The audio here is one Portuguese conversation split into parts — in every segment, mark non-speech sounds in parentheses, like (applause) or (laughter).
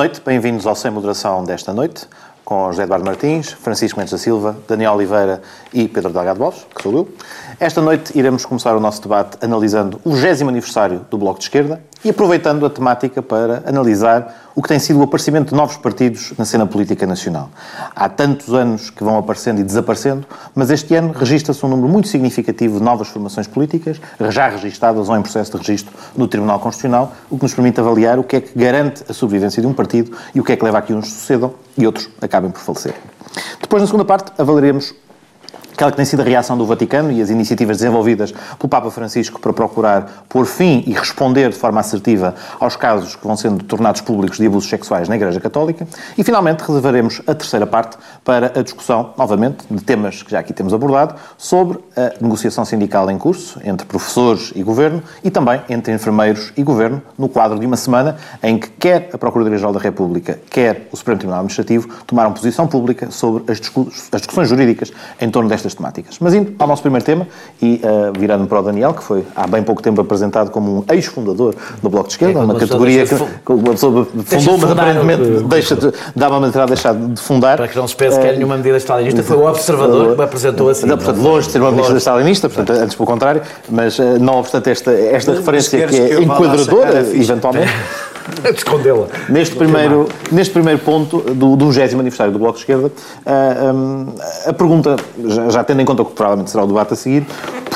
noite, bem-vindos ao Sem Moderação desta noite, com José Eduardo Martins, Francisco Mendes da Silva, Daniel Oliveira e Pedro Delgado Alves, que sou eu. Esta noite iremos começar o nosso debate analisando o 20 aniversário do Bloco de Esquerda e aproveitando a temática para analisar o que tem sido o aparecimento de novos partidos na cena política nacional. Há tantos anos que vão aparecendo e desaparecendo, mas este ano registra-se um número muito significativo de novas formações políticas, já registadas ou em processo de registro no Tribunal Constitucional, o que nos permite avaliar o que é que garante a sobrevivência de um partido e o que é que leva a que uns sucedam e outros acabem por falecer. Depois, na segunda parte, avaliaremos aquela que tem sido a reação do Vaticano e as iniciativas desenvolvidas pelo Papa Francisco para procurar pôr fim e responder de forma assertiva aos casos que vão sendo tornados públicos de abusos sexuais na Igreja Católica. E, finalmente, reservaremos a terceira parte para a discussão, novamente, de temas que já aqui temos abordado, sobre a negociação sindical em curso entre professores e governo e também entre enfermeiros e governo, no quadro de uma semana em que quer a Procuradoria-Geral da República, quer o Supremo Tribunal Administrativo tomaram posição pública sobre as discussões jurídicas em torno destas temáticas. Mas indo ao nosso primeiro tema, e uh, virando para o Daniel, que foi há bem pouco tempo apresentado como um ex-fundador do Bloco de Esquerda, é, uma categoria que, que uma pessoa fundou, mas aparentemente o... deixa de, dá uma maneira de deixar de fundar. Para que não se pense que é nenhuma medida stalinista, foi o observador que me apresentou assim. Não, portanto, longe de ser uma medida stalinista, portanto, antes pelo contrário, mas uh, não obstante esta, esta referência que é enquadradora, eventualmente. (laughs) (laughs) escondê-la. Neste primeiro, neste primeiro ponto do, do 20 aniversário do Bloco de Esquerda, uh, um, a pergunta, já, já, tendo em conta o que provavelmente será o debate a seguir,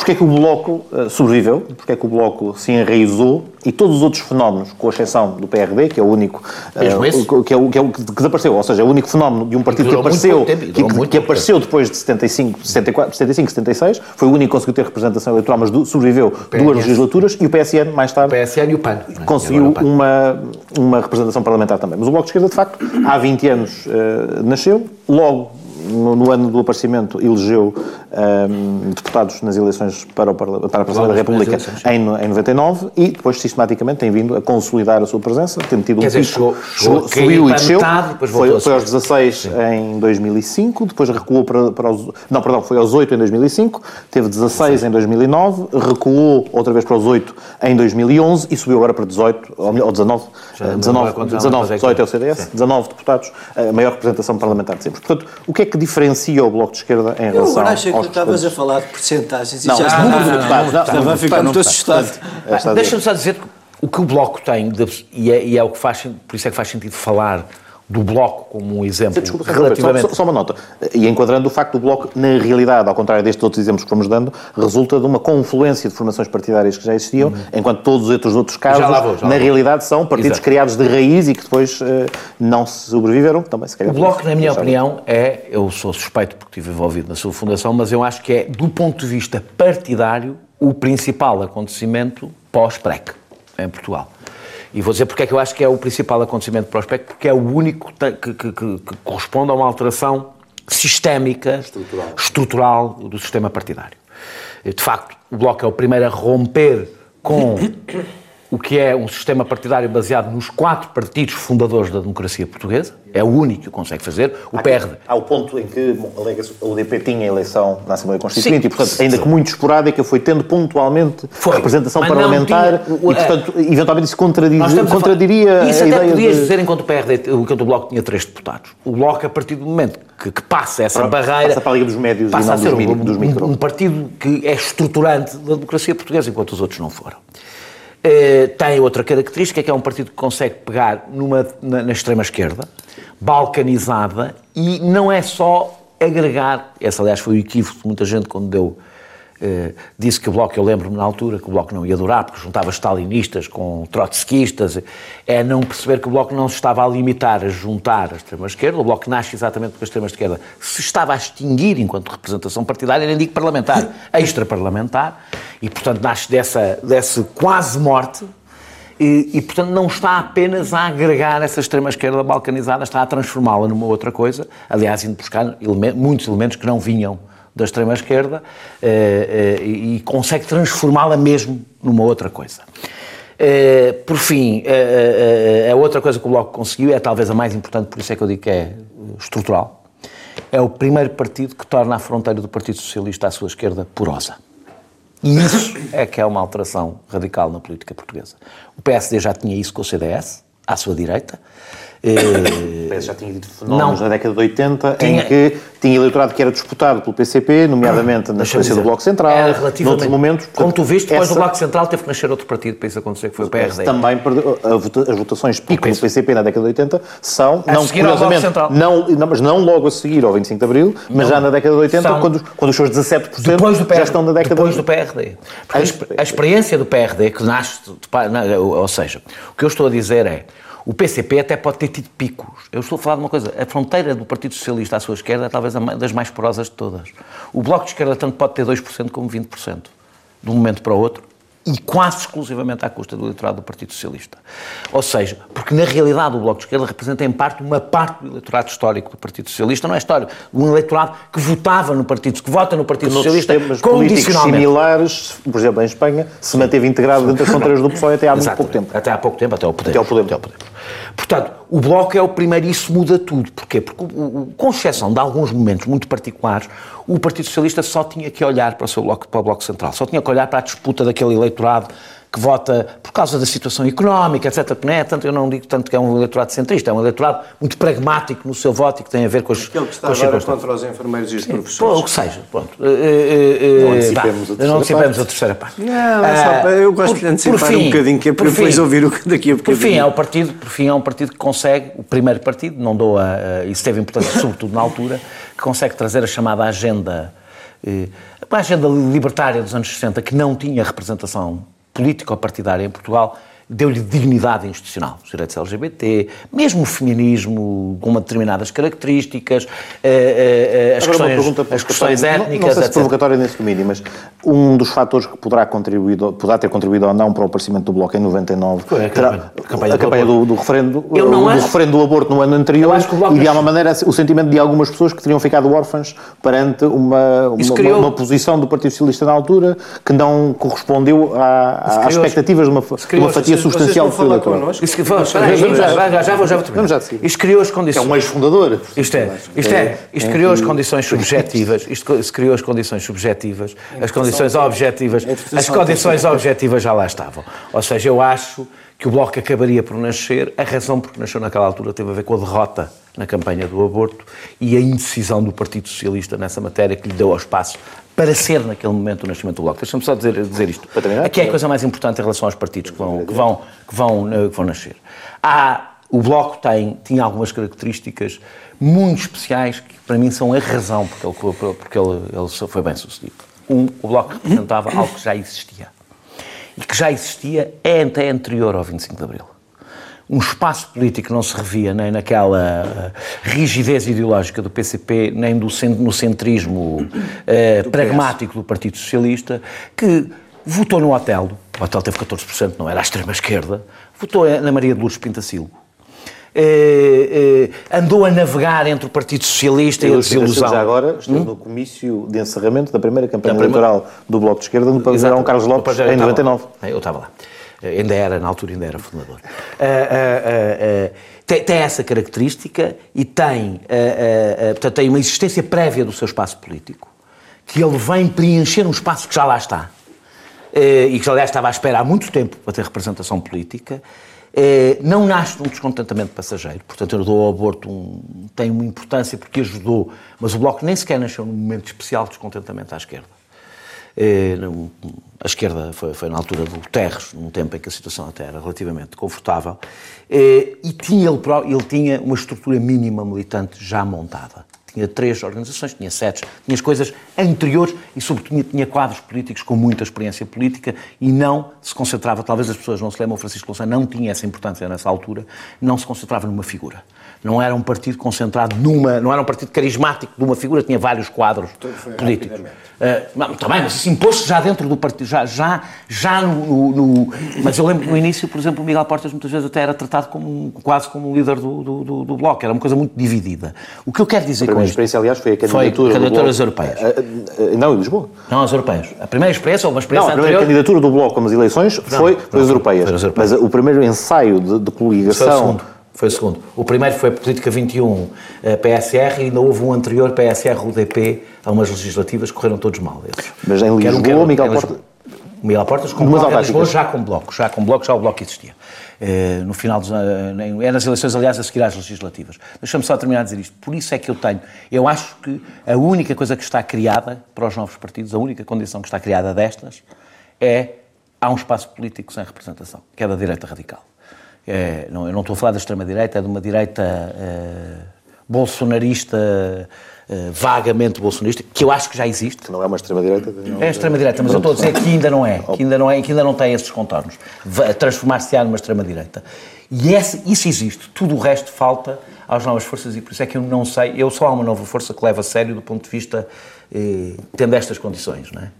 porque é que o Bloco uh, sobreviveu, porque é que o Bloco se enraizou? E todos os outros fenómenos, com exceção do PRD, que é o único uh, que, é o, que, é o, que desapareceu, ou seja, é o único fenómeno de um partido que apareceu, tempo, que, que, apareceu depois de 75, 74, 75, 76, foi o único que conseguiu ter representação eleitoral, mas do, sobreviveu duas legislaturas, e o PSN, mais tarde, o PSN e o PAN, conseguiu uma, uma representação parlamentar também. Mas o Bloco de Esquerda, de facto, há 20 anos uh, nasceu, logo no, no, ano do aparecimento, elegeu um, deputados nas eleições para, o, para a Presidência da República em, em 99 e depois sistematicamente tem vindo a consolidar a sua presença, tem tido Quer um dizer, pico, chegou, chegou, subiu e desceu, foi, foi aos 16 Sim. em 2005, depois recuou para, para os, não, perdão, foi aos 8 em 2005, teve 16 Sim. em 2009, recuou outra vez para os 8 em 2011 e subiu agora para 18, ou 19, 19, 19, 18 é o CDS, Sim. 19 deputados, a maior representação parlamentar de sempre. Portanto, o que é que que diferencia o Bloco de Esquerda em relação Eu achei que tu estavas a falar de porcentagens e não, já está. Não, não, não, estava a ficar muito assustado. Deixa-me só dizer o que o Bloco tem, e é, e é o que faz, por isso é que faz sentido falar do Bloco como um exemplo Desculpa, relativamente... Só, só, uma nota. E enquadrando o facto do Bloco, na realidade, ao contrário destes outros exemplos que fomos dando, resulta de uma confluência de formações partidárias que já existiam, hum. enquanto todos os outros casos, vou, na realidade, são partidos Exato. criados de raiz e que depois uh, não sobreviveram, também se calhar... O Bloco, na minha opinião, é... Eu sou suspeito porque estive envolvido na sua fundação, mas eu acho que é, do ponto de vista partidário, o principal acontecimento pós-PREC em Portugal. E vou dizer porque é que eu acho que é o principal acontecimento prospecto, porque é o único que, que, que, que corresponde a uma alteração sistémica, estrutural. estrutural do sistema partidário. De facto, o Bloco é o primeiro a romper com (coughs) o que é um sistema partidário baseado nos quatro partidos fundadores da democracia portuguesa. É o único que o consegue fazer. O PRD. Há o ponto em que o UDP tinha eleição na Assembleia Constituinte sim, e, portanto, ainda sim. que muito esporádica, foi tendo pontualmente foi. representação parlamentar tinha, e, portanto, eventualmente isso contradiria, contradiria isso a até ideia podias de... dizer enquanto o PRD, enquanto o Bloco tinha três deputados. O Bloco, a partir do momento que, que passa essa para, barreira... Passa para a Liga dos Médios passa e não a ser dos, um, dos micro. Um partido que é estruturante da democracia portuguesa, enquanto os outros não foram. Uh, tem outra característica, que é um partido que consegue pegar numa, na, na extrema-esquerda, balcanizada, e não é só agregar, esse aliás foi o equívoco de muita gente quando deu eh, disse que o Bloco, eu lembro-me na altura, que o Bloco não ia durar, porque juntava stalinistas com trotskistas, é não perceber que o Bloco não se estava a limitar a juntar a extrema-esquerda, o Bloco nasce exatamente porque a extrema-esquerda se estava a extinguir enquanto representação partidária, nem digo parlamentar, (laughs) extra-parlamentar, e portanto nasce dessa, dessa quase morte, e, e, portanto, não está apenas a agregar essa extrema-esquerda balcanizada, está a transformá-la numa outra coisa, aliás, indo buscar elementos, muitos elementos que não vinham da extrema-esquerda eh, eh, e consegue transformá-la mesmo numa outra coisa. Eh, por fim, a outra coisa que o Bloco conseguiu é talvez a mais importante, por isso é que eu digo que é estrutural. É o primeiro partido que torna a fronteira do Partido Socialista à sua esquerda porosa. E isso é que é uma alteração radical na política portuguesa. O PSD já tinha isso com o CDS, à sua direita, já tinha dito fenómenos na década de 80 tinha... em que tinha eleitorado que era disputado pelo PCP, nomeadamente na sequência do Bloco Central. Era relativamente... momentos, como tu viste, depois essa... do Bloco Central teve que nascer outro partido para isso acontecer, que foi o PRD. Também as votações pico do PCP na década de 80 são, a não curiosamente, não, não, mas não logo a seguir ao 25 de Abril, mas não. já na década de 80, são... quando, quando os seus 17% depois do PRD, já estão na década depois do PRD. A, a, experiência do PRD, que nasce, ou seja, o que eu estou a dizer é, o PCP até pode ter tido picos. Eu estou a falar de uma coisa, a fronteira do Partido Socialista à sua esquerda é talvez das mais porosas de todas. O Bloco de Esquerda tanto pode ter 2% como 20%, de um momento para o outro, e quase exclusivamente à custa do eleitorado do Partido Socialista. Ou seja, porque na realidade o Bloco de Esquerda representa em parte uma parte do eleitorado histórico do Partido Socialista, não é história, um eleitorado que votava no Partido, que vota no Partido que Socialista condicionalmente. similares, por exemplo, em Espanha, se manteve integrado dentro das fronteiras do PSOE até há muito pouco tempo. Até há pouco tempo, até ao poder. Até ao poder. Até ao poder. Portanto, o Bloco é o primeiro e isso muda tudo. Porquê? Porque, com exceção de alguns momentos muito particulares, o Partido Socialista só tinha que olhar para o seu bloco, para o Bloco Central, só tinha que olhar para a disputa daquele eleitorado que vota por causa da situação económica, etc. Não é tanto, eu não digo tanto que é um eleitorado centrista, é um eleitorado muito pragmático no seu voto e que tem a ver com as Aquele que está agora contra os enfermeiros e os professores. Pô, o que seja, pronto. Uh, uh, não antecipemos, a, não antecipemos a terceira parte. Não, uh, eu gosto de antecipar fim, um bocadinho, que é para depois ouvir o daqui a bocadinho. Por fim, é o partido, por fim, é um partido que consegue, o primeiro partido, não dou a, isso teve importância (laughs) sobretudo na altura, que consegue trazer a chamada agenda, a agenda libertária dos anos 60, que não tinha representação político-partidária em Portugal deu-lhe dignidade institucional. Os direitos LGBT, mesmo o feminismo com determinadas características, eh, eh, as Agora questões, as questões étnicas, Não, não sei se provocatória nesse domínio, mas um dos fatores que poderá, contribuído, poderá ter contribuído ou não para o aparecimento do Bloco em 99 Foi a campanha, a campanha, a campanha do, do, referendo, do acho, referendo do aborto no ano anterior e de alguma maneira o sentimento de algumas pessoas que teriam ficado órfãs perante uma, uma, criou, uma, posição do Partido Socialista na altura que não correspondeu às expectativas de uma, de uma fatia substancial do seu eleitorado. Isso que vamos, já, já vou, já vou terminar. Isto criou as condições. É um ex-fundador. Isto é, isto é, isto criou as condições subjetivas, isto criou as condições subjetivas, as condições objetivas, as condições objetivas já lá estavam. Ou seja, eu acho que o Bloco acabaria por nascer, a razão por que nasceu naquela altura teve a ver com a derrota na campanha do aborto e a indecisão do Partido Socialista nessa matéria que lhe deu ao espaço para ser naquele momento o nascimento do Bloco. Deixa-me só dizer, dizer isto. Aqui é a coisa mais importante em relação aos partidos que vão, que vão, que vão, eh, que vão nascer. Há, o Bloco tem, tinha algumas características muito especiais que para mim são a razão porque ele, porque ele, ele foi bem sucedido. Um, o Bloco representava algo que já existia. E que já existia é até anterior ao 25 de Abril um espaço político não se revia nem naquela eh, rigidez ideológica do PCP, nem do, no centrismo eh, do pragmático do Partido Socialista, que votou no Otelo, o Otelo teve 14%, não era a extrema-esquerda, votou na Maria de Lourdes Pintacilgo. Eh, eh, andou a navegar entre o Partido Socialista e a desilusão. Agora esteve hum? no comício de encerramento da primeira campanha da eleitoral primeira... do Bloco de Esquerda no pavilhão Carlos Lopes em 99. Eu estava lá. Eh, ainda era, na altura ainda era fundador. Uh, uh, uh, tem, tem, essa característica e tem, portanto, tem uma existência prévia do seu espaço político, que ele vem preencher um espaço que já lá está. e que, aliás, estava à espera há muito tempo para ter representação política. não nasce um descontentamento passageiro, portanto, eu dou ao aborto um, tem uma importância porque ajudou, mas o Bloco nem sequer nasceu num momento especial de descontentamento à esquerda. Eh, a esquerda foi, foi, na altura do Terres, num tempo em que a situação até era relativamente confortável, eh, e tinha ele, ele tinha uma estrutura mínima militante já montada. Tinha três organizações, tinha sete, tinha as coisas anteriores e, sobretudo, tinha, quadros políticos com muita experiência política e não se concentrava, talvez as pessoas não se lembram, Francisco Louçã não tinha essa importância nessa altura, não se concentrava numa figura não era um partido concentrado numa, não era um partido carismático de uma figura, tinha vários quadros políticos. Uh, também, mas isso impôs-se já dentro do partido, já, já, já no, no, Mas eu lembro que no início, por exemplo, o Miguel Portas muitas vezes até era tratado como, quase como um líder do, do, do, do Bloco, era uma coisa muito dividida. O que eu quero dizer com isto... A experiência, aliás, foi a candidatura foi a candidatura às europeias. Uh, uh, não, em Lisboa. Não, às europeias. A primeira experiência, ou uma experiência Não, a primeira anterior... candidatura do Bloco como as eleições não, foi, foi, as europeias. Foi as europeias. Mas o primeiro ensaio de, de coligação foi o segundo. O primeiro foi a Política 21 a PSR e ainda houve um anterior PSR-UDP a umas legislativas que correram todos mal. Esses. Mas em Lisboa, um, Miguel Portas... Miguel Portas com bloco, Lisboa já com bloco, já com bloco, já o bloco existia. eh, no final dos, é nas eleições, aliás, a seguir às legislativas. Deixa-me só terminar a dizer isto. Por isso é que eu tenho, eu acho que a única coisa que está criada para os novos partidos, a única condição que está criada destas, é há um espaço político sem representação, que é da direita radical. É, não, eu não estou a falar da extrema-direita, é de uma direita é, bolsonarista uh, vagamente bolsonarista, que eu acho que já existe. Que não é uma extrema-direita? É extrema-direita, mas eu estou a dizer que ainda não é, que ainda não, é, que ainda não tem esses contornos. Transformar-se-á numa extrema-direita. E esse, isso existe. Tudo o resto falta às novas forças e por isso é que eu não sei, eu só há uma nova força que leva a sério do ponto de vista, eh, tendo estas condições, não é?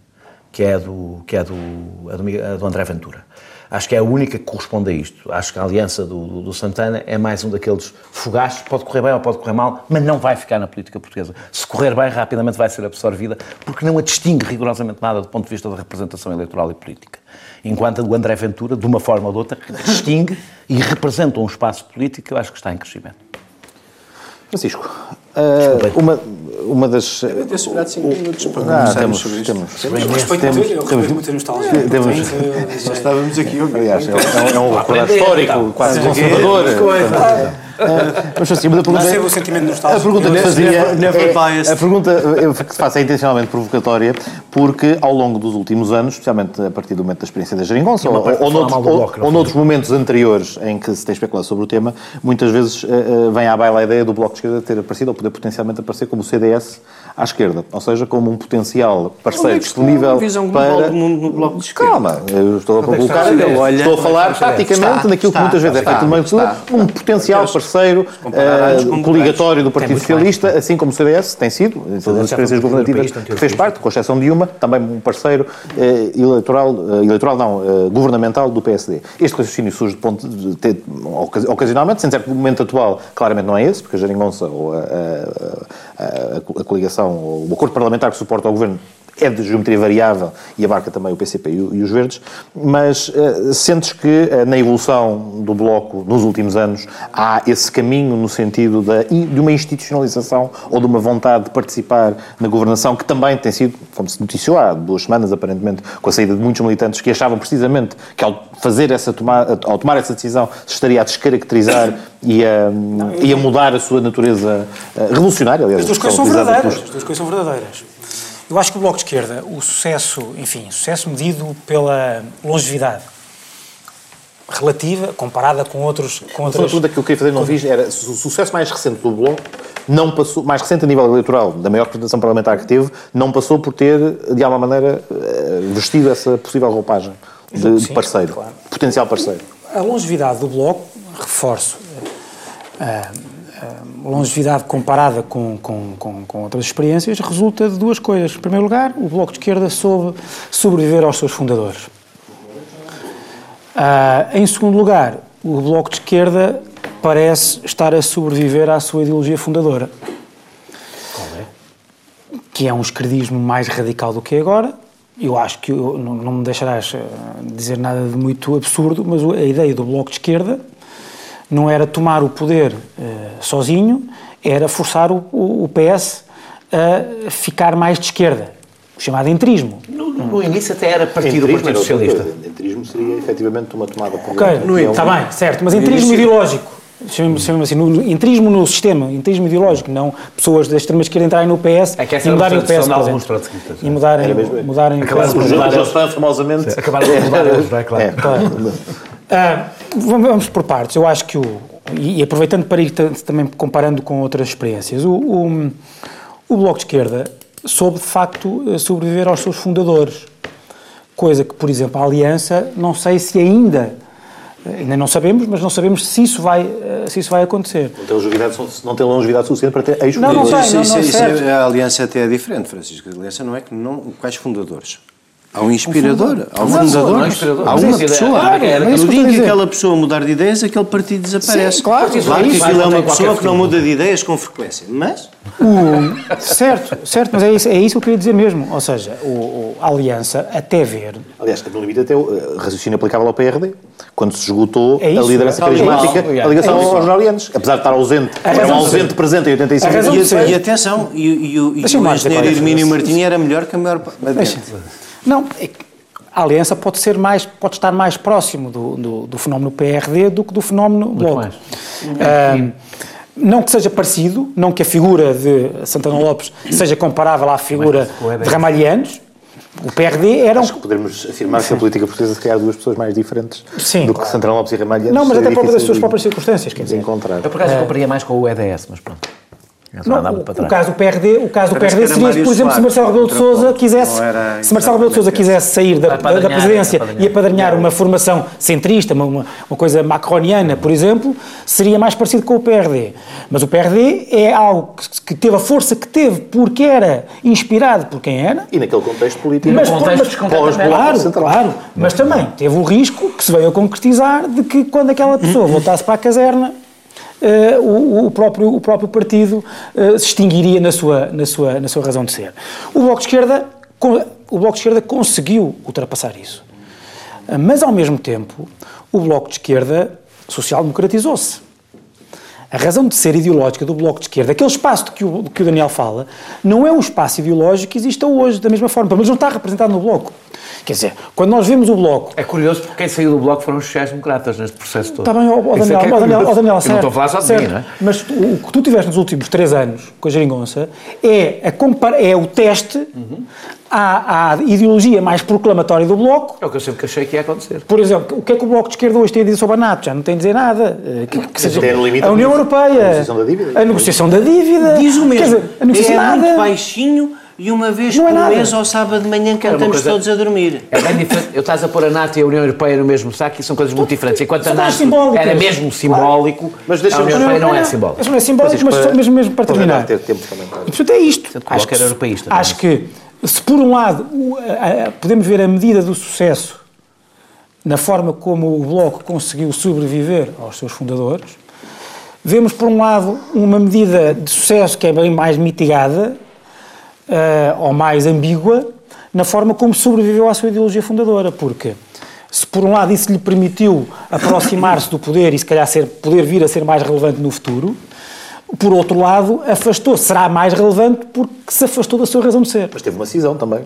que é, do, que é do, a do, a do André Ventura. Acho que é a única que corresponde a isto. Acho que a aliança do, do, do, Santana é mais um daqueles fogachos, pode correr bem ou pode correr mal, mas não vai ficar na política portuguesa. Se correr bem, rapidamente vai ser absorvida, porque não a distingue rigorosamente nada do ponto de vista da representação eleitoral e política. Enquanto a do André Ventura, de uma forma ou de outra, distingue e representa um espaço político que eu acho que está em crescimento. Francisco, uh, uma, uma das. Deve ter segurado 5 minutos para temos, sobre isto. Temos, temos, temos, respeito temos, temos, temos muita nostalgia. Temos, já estávamos aqui. Aliás, é, é um recordar histórico, quase conservador. Mas assim, mas a pergunta, é, o sentimento nostálgico. A pergunta que fazia é, a pergunta que faço é intencionalmente provocatória porque ao longo dos últimos anos, especialmente a partir do momento da experiência da Geringonça ou, ou, noutros, ou, ou noutros momentos anteriores em que se tem especulado sobre o tema, muitas vezes uh, vem à baila a ideia do Bloco de Esquerda ter aparecido ou poder potencialmente aparecer como o CDS à esquerda, ou seja, como um potencial parceiro disponível para... no Bloco de Esquerda. Calma, eu estou a colocar, estou a falar taticamente naquilo que muitas vezes é feito no meio de um potencial parceiro parceiro uh, coligatório do Partido Socialista, assim como o CDS tem sido, em todas as experiências governativas que fez parte, com exceção de uma, também um parceiro uh, eleitoral, uh, eleitoral não, governamental do PSD. Este raciocínio surge de ponto de ter, ocasionalmente, sem dizer que o momento atual claramente não é esse, porque a Jeringonça ou a, a, a, a coligação, ou o acordo parlamentar que suporta o governo é de geometria variável e abarca também o PCP e, os Verdes, mas uh, sentes que uh, na evolução do Bloco nos últimos anos há esse caminho no sentido da, de uma institucionalização ou de uma vontade de participar na governação que também tem sido, como se noticiou há duas semanas aparentemente, com a saída de muitos militantes que achavam precisamente que ao fazer essa tomar, ao tomar essa decisão se estaria a descaracterizar e a, e a mudar a sua natureza uh, revolucionária. Aliás, as duas coisas são verdadeiras. As duas coisas são verdadeiras. Eu acho que o Bloco de Esquerda, o sucesso, enfim, sucesso medido pela longevidade relativa, comparada com outros... Com outras... A pergunta que eu queria fazer, não vi, era se o sucesso mais recente do Bloco não passou, mais recente a nível eleitoral, da maior representação parlamentar que teve, não passou por ter, de alguma maneira, eh, vestido essa possível roupagem de, Sim, parceiro, claro. potencial parceiro. A longevidade do Bloco, reforço, uh, longevidade comparada com, com, com, com, outras experiências resulta de duas coisas. Em primeiro lugar, o Bloco de Esquerda soube sobreviver aos seus fundadores. Uh, em segundo lugar, o Bloco de Esquerda parece estar a sobreviver à sua ideologia fundadora. Qual é? Que é um esquerdismo mais radical do que é agora. Eu acho que eu, não, não me deixarás ah, dizer nada de muito absurdo, mas a ideia do Bloco de Esquerda não era tomar o poder uh, sozinho, era forçar o, o, o, PS a ficar mais de esquerda, o chamado entrismo. No, no início até era partir do Partido Socialista. Entrismo seria efetivamente uma tomada por Ok, está bem, certo, mas entrismo ideológico. Chamemos assim, no, entrismo no sistema, entrismo ideológico, não pessoas da extrema-esquerda entrarem no PS é que e mudarem o PS para alguns E mudarem, mudarem o PS. O Jospin, famosamente... Acabaram de mudar hoje, não é? Claro. É. Uh, vamos por partes. Eu acho que o. E, aproveitando para ir também comparando com outras experiências, o, o, o Bloco de Esquerda soube de facto eh, sobreviver aos seus fundadores. Coisa que, por exemplo, a Aliança, não sei se ainda eh, ainda não sabemos, mas não sabemos se isso vai, eh, se isso vai acontecer. Não tem longevidade, não tem longevidade suficiente para ter ex Não, não sei, não, não, isso, isso, a aliança até é diferente, Francisco. A aliança não é que não... Quais fundadores? Há um inspirador, há um fundador, há uma pessoa. no dia que aquela pessoa mudar de ideias, aquele partido desaparece. Sim, claro, claro que aquilo é uma pessoa que não muda de ideias com frequência, mas... O, certo, certo, mas é isso, é isso que eu queria dizer mesmo. Ou seja, o, o a aliança, até ver... Aliás, no limite até o eh, raciocínio aplicável ao PRD, quando se esgotou é isso, a liderança é carismática, a ligação é aos jornalianos, apesar de estar ausente, era um ausente presente em 85 e, e atenção, e, e, e o engenheiro Hermínio Martins era melhor que a maior... Não, é a aliança pode, ser mais, pode estar mais próximo do, do, do fenómeno PRD do que do fenómeno Bloco. Uh, não que seja parecido, não que a figura de Santana Lopes seja comparável à figura de Ramalhianos, o PRD era um... Acho que podemos afirmar que a política portuguesa se há duas pessoas mais diferentes Sim, do claro. que Santana Lopes e Ramalhianos. Não, mas até seria próprio das suas próprias circunstâncias, quer dizer. encontrar. Eu, por acaso, compraria mais com o EDS, mas pronto. Não, o, o caso do PRD, o caso do PRD seria, Mário por exemplo, se Marcelo Rebelo de. Sousa quisesse, se Marcelo Rebelo de Sousa quisesse sair da, da, apadrinhar, presidência e apadrinhar uma formação centrista, uma, uma, uma coisa macroniana, por exemplo, seria mais parecido com o PRD. Mas o PRD é algo que, que teve a força que teve porque era inspirado por quem era, E naquele contexto político. mas, contextos mas- claro, Central. claro, mas também teve o risco que se veio a concretizar de que quando aquela pessoa voltasse para a caserna eh, o, o próprio, o próprio partido eh, se extinguiria na sua, na, sua, na sua razão de ser. O Bloco de Esquerda, o Bloco de Esquerda conseguiu ultrapassar isso. Mas, ao mesmo tempo, o Bloco de Esquerda social-democratizou-se. A razão de ser ideológica do Bloco de Esquerda, aquele espaço de que o, de que o Daniel fala, não é um espaço ideológico que exista hoje, da mesma forma, pelo menos não está representado no Bloco. Quer dizer, quando nós vemos o Bloco É curioso porque quem saiu do Bloco foram os sociais-democratas neste processo todo. Está bem, ó, ó, Isso Daniel, é é ó, Daniel, ó, Daniel, certo, não estou a falar só de certo. mim, não é? Mas tu- o que tu tiveste nos últimos três anos com a Geringonça é, a compar- é o teste Uhum. À, à ideologia mais proclamatória do Bloco. É o que eu sempre achei que ia acontecer. Por exemplo, o que é que o Bloco de Esquerda hoje tem a dizer sobre a NATO? Já não tem a dizer nada. Eh, Que, que seja, a União a Europeia, negociação da dívida. a negociação da dívida, Diz o mesmo. Quer dizer, a negociação é muito nada. baixinho e uma vez Não é por nada. mês ao sábado de manhã cantamos coisa- todos a dormir. É bem diferente. Eu estás a pôr a NATO e a União Europeia no mesmo saco e são coisas muito diferentes. Enquanto a NATO simbólicas. era mesmo simbólico, Mas a União Europeia não é simbólico. Isso não é simbólico, mas para- só mesmo, mesmo para para terminar. ter tempo também para- E, portanto, é isto. Portanto, o Bloco era europeísta, não é? Acho que, se por um lado podemos ver a medida do sucesso na forma como o Bloco conseguiu sobreviver aos seus fundadores, vemos, por um lado, uma medida de sucesso que é bem mais mitigada eh, ou mais ambígua na forma como sobreviveu à sua ideologia fundadora, porque se por um lado isso lhe permitiu aproximar-se do poder e se calhar ser, poder vir a ser mais relevante no futuro, por outro lado, afastou, será mais relevante porque se afastou da sua razão de ser. Mas teve uma cisão também.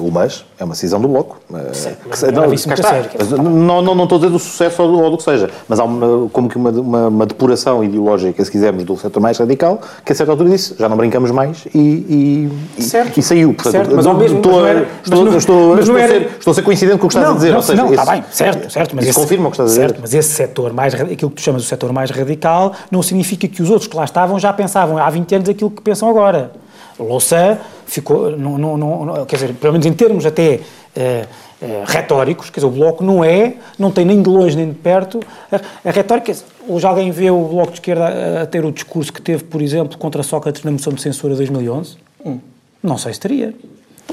O MAS é uma cisão do Bloco. Eh, que se- é não, está. estou a dizer do sucesso ou do, que seja, mas há uma, como que uma, uma, uma depuração ideológica, se quisermos, do setor mais radical, que a certa altura disse, já não brincamos mais e, e, e- Certo. e saiu. Portanto, Certo, mas ao mesmo- estou, era- estou, mas estou, a ser, estou a ser coincidente com o que estás a dizer. Não, ou seja, não, está esse- bem, certo, certo. Mas isso esse, confirma o que estás a dizer. certo, mas esse setor mais, aquilo que tu chamas o setor mais radical, não significa que os outros que lá estavam já pensavam há 20 anos aquilo que pensam agora. Louçã ficou, não, não, não, não- quer dizer, pelo menos em termos até eh, eh, retóricos, quer dizer, o Bloco não é, não tem nem de longe nem de perto, a, a retórica, hoje alguém vê o Bloco de Esquerda a, a ter o discurso que teve, por exemplo, contra Sócrates na moção de censura de 2011? Não sei se teria.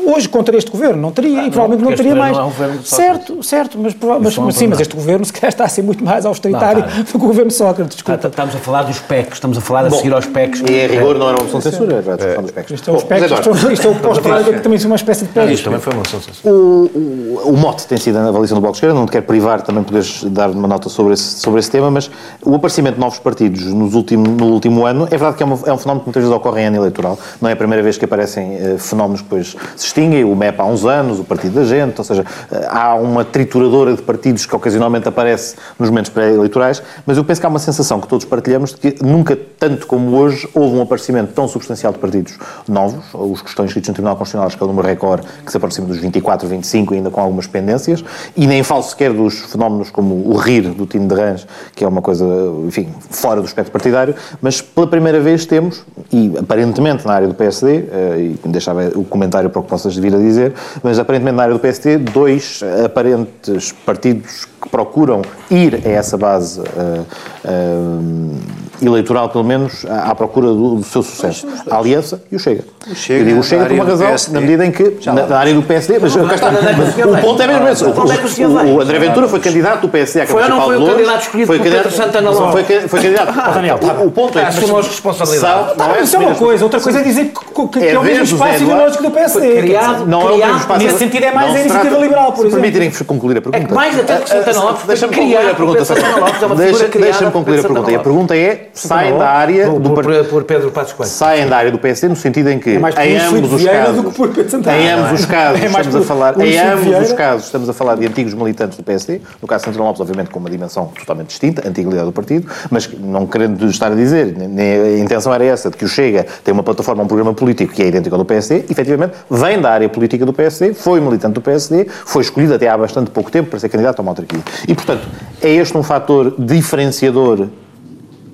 Hoje, contra este governo, não teria, e provavelmente não este teria mais. não é um governo de Sócrates. certo, certo, mas, mas, não é mas sim, mas este governo se calhar está a ser muito mais austeritário Não, do que o governo de Sócrates, desculpa. Estamos a falar dos PECs, estamos a falar a seguir aos PECs. E em rigor não era uma opção de censura, era a discussão dos PECs. Isto é o espectro, Eduardo, isto é- isto é o pós-trágico que também são uma espécie de pé. Isto também foi uma sensação. O, o, o mote tem sido a avaliação do Bloco de Esquerda, não te quero privar, também poderes dar uma nota sobre esse, sobre esse tema, mas o aparecimento de novos partidos nos último, no último ano, é verdade que é, uma- é um fenómeno que muitas vezes ocorre em ano eleitoral, não é a primeira vez que aparecem eh, fenómenos que depois se extinguem, o MEP há uns anos, o Partido da Gente, ou seja, há uma trituradora de partidos que ocasionalmente aparece nos momentos pré-eleitorais, mas eu penso que há uma sensação que todos partilhamos de que nunca, tanto como hoje, houve um aparecimento tão substancial de partidos novos, os que estão inscritos no Tribunal Constitucional, acho que é o número recorde, que se aproxima dos 24, 25, ainda com algumas pendências, e nem falo sequer dos fenómenos como o rir do Tino de Rãs, que é uma coisa, enfim, fora do espectro partidário, mas pela primeira vez temos, e aparentemente na área do PSD, eh, e deixava o comentário para o possas vir a dizer, mas aparentemente na área do PSD, dois aparentes partidos que procuram ir a essa base eh, eh, eleitoral, pelo menos, à, à procura do, do seu sucesso. A Aliança e o Chega. Chega, Eu digo o Chega por uma razão, PSD. na medida em que, na, na área do PSD, mas, está, é o mas o vai? ponto é mesmo esse. O, é o o, o André Ventura foi candidato do PSD à Foi ou Câmara não foi o Municipal de candidato Louros, escolhido foi por candidato- Pedro Santana Lopes? Foi, ca- foi candidato. Daniel, o, o ponto é... Assumam as responsabilidades. Não é Isso é uma coisa, outra coisa é dizer que, que- que É é o mesmo espaço Eduardo- ideológico do PSD. Foi criado- Não é o mesmo criado- espaço. nesse sentido é mais a iniciativa liberal, por se exemplo. permitirem concluir a pergunta. É que mais até que Santana Lopes Deixa-me concluir a pergunta. por Santana Lopes, é uma Deixa- figura criada Deixa-me concluir a pergunta. E a pergunta é, saem da área por, do por, Pedro Passos Coelho. Saem da área do PSD no sentido em que, É mais em ambos Filipe os casos, do que por Pedro Santana, em ambos é? os casos, É estamos a falar, em ambos os casos, estamos a falar de antigos militantes do PSD, no caso de Santana Lopes, obviamente com uma dimensão totalmente distinta, antiga do partido, mas não querendo estar a dizer, nem a intenção era essa, de que o Chega tem uma plataforma, um programa político que é idêntico ao do PSD, efetivamente vem da área política do PSD, foi militante do PSD, foi escolhido até há bastante pouco tempo para ser candidato a uma autarquia. E, portanto, é este um fator diferenciador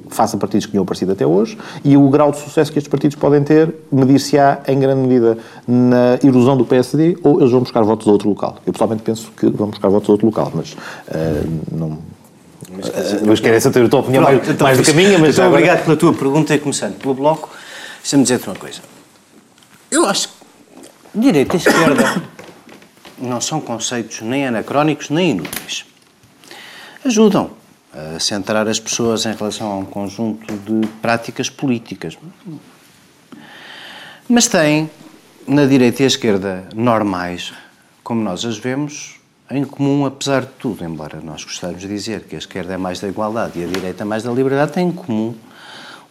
face a partidos que tinham aparecido até hoje e o grau de sucesso que estes partidos podem ter medir-se-á em grande medida na erosão do PSD ou eles vão buscar votos a outro local. Eu pessoalmente penso que vão buscar votos a outro local, mas eh, não... Mas, mas querem saber a tua opinião mais, Pronto, então, mais do que a minha, mas então, agora- obrigado pela tua pergunta e começando pelo Bloco, deixa-me dizer-te uma coisa. Eu acho que direita e esquerda (coughs) não são conceitos nem anacrónicos nem inúteis. Ajudam a centrar as pessoas em relação a um conjunto de práticas políticas. Mas têm, na direita e esquerda normais, como nós as vemos, em comum, apesar de tudo, embora nós gostamos de dizer que a esquerda é mais da igualdade e a direita mais da liberdade, têm em comum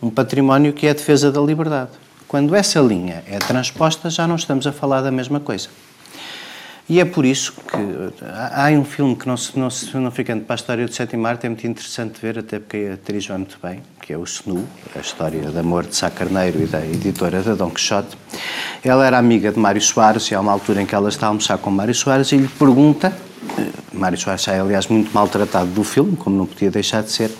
um património que é a defesa da liberdade. Quando essa linha é transposta, já não estamos a falar da mesma coisa. E é por isso que há há um filme que não, se, não, se, não ficando para a história do 7 de Arte, é muito interessante ver, até porque a atriz vai muito bem, que é o Snu, a história de amor de Sá Carneiro e da editora da Dom Quixote. Ela era amiga de Mário Soares e há uma altura em que ela está a almoçar com Mário Soares e lhe pergunta, eh, Mário Soares sai aliás muito maltratado do filme, como não podia deixar de ser,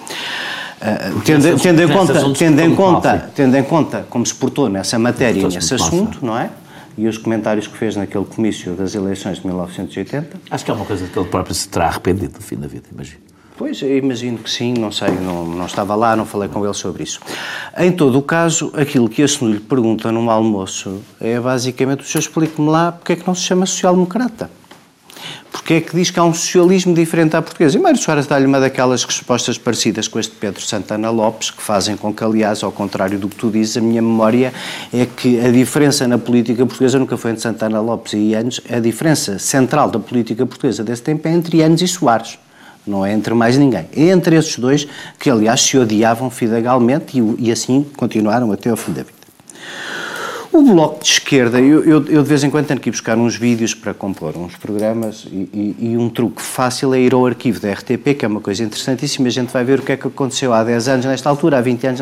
eh, tendo, em conta, tendo em conta, tendo em conta como se portou nessa matéria e nesse assunto, não é? E os comentários que fez naquele comício das eleições de 1980. Acho que é uma coisa que ele próprio se terá arrependido no fim da vida, imagino. Pois, imagino que sim, não sei, não, não estava lá, não falei com ele sobre isso. Em todo o caso, aquilo que senhor lhe pergunta num almoço é basicamente, o senhor explique-me lá porque é que não se chama social-democrata. Porque é que diz que há um socialismo diferente à portuguesa? E Mário Soares dá-lhe uma daquelas respostas parecidas com este Pedro Santana Lopes, que fazem com que, aliás, ao contrário do que tu dizes, a minha memória é que a diferença na política portuguesa nunca foi entre Santana Lopes e Ianes, a diferença central da política portuguesa desse tempo é entre Ianes e Soares. Não é entre mais ninguém. É entre esses dois que, aliás, se odiavam fidegalmente e, e assim continuaram até ao fim da vida. O Bloco de Esquerda, eu, eu, eu de vez em quando tenho que ir buscar uns vídeos para compor uns programas e, e- e um truque fácil é ir ao arquivo da RTP, que é uma coisa interessantíssima, a gente vai ver o que é que aconteceu há 10 anos nesta altura, há 20 anos.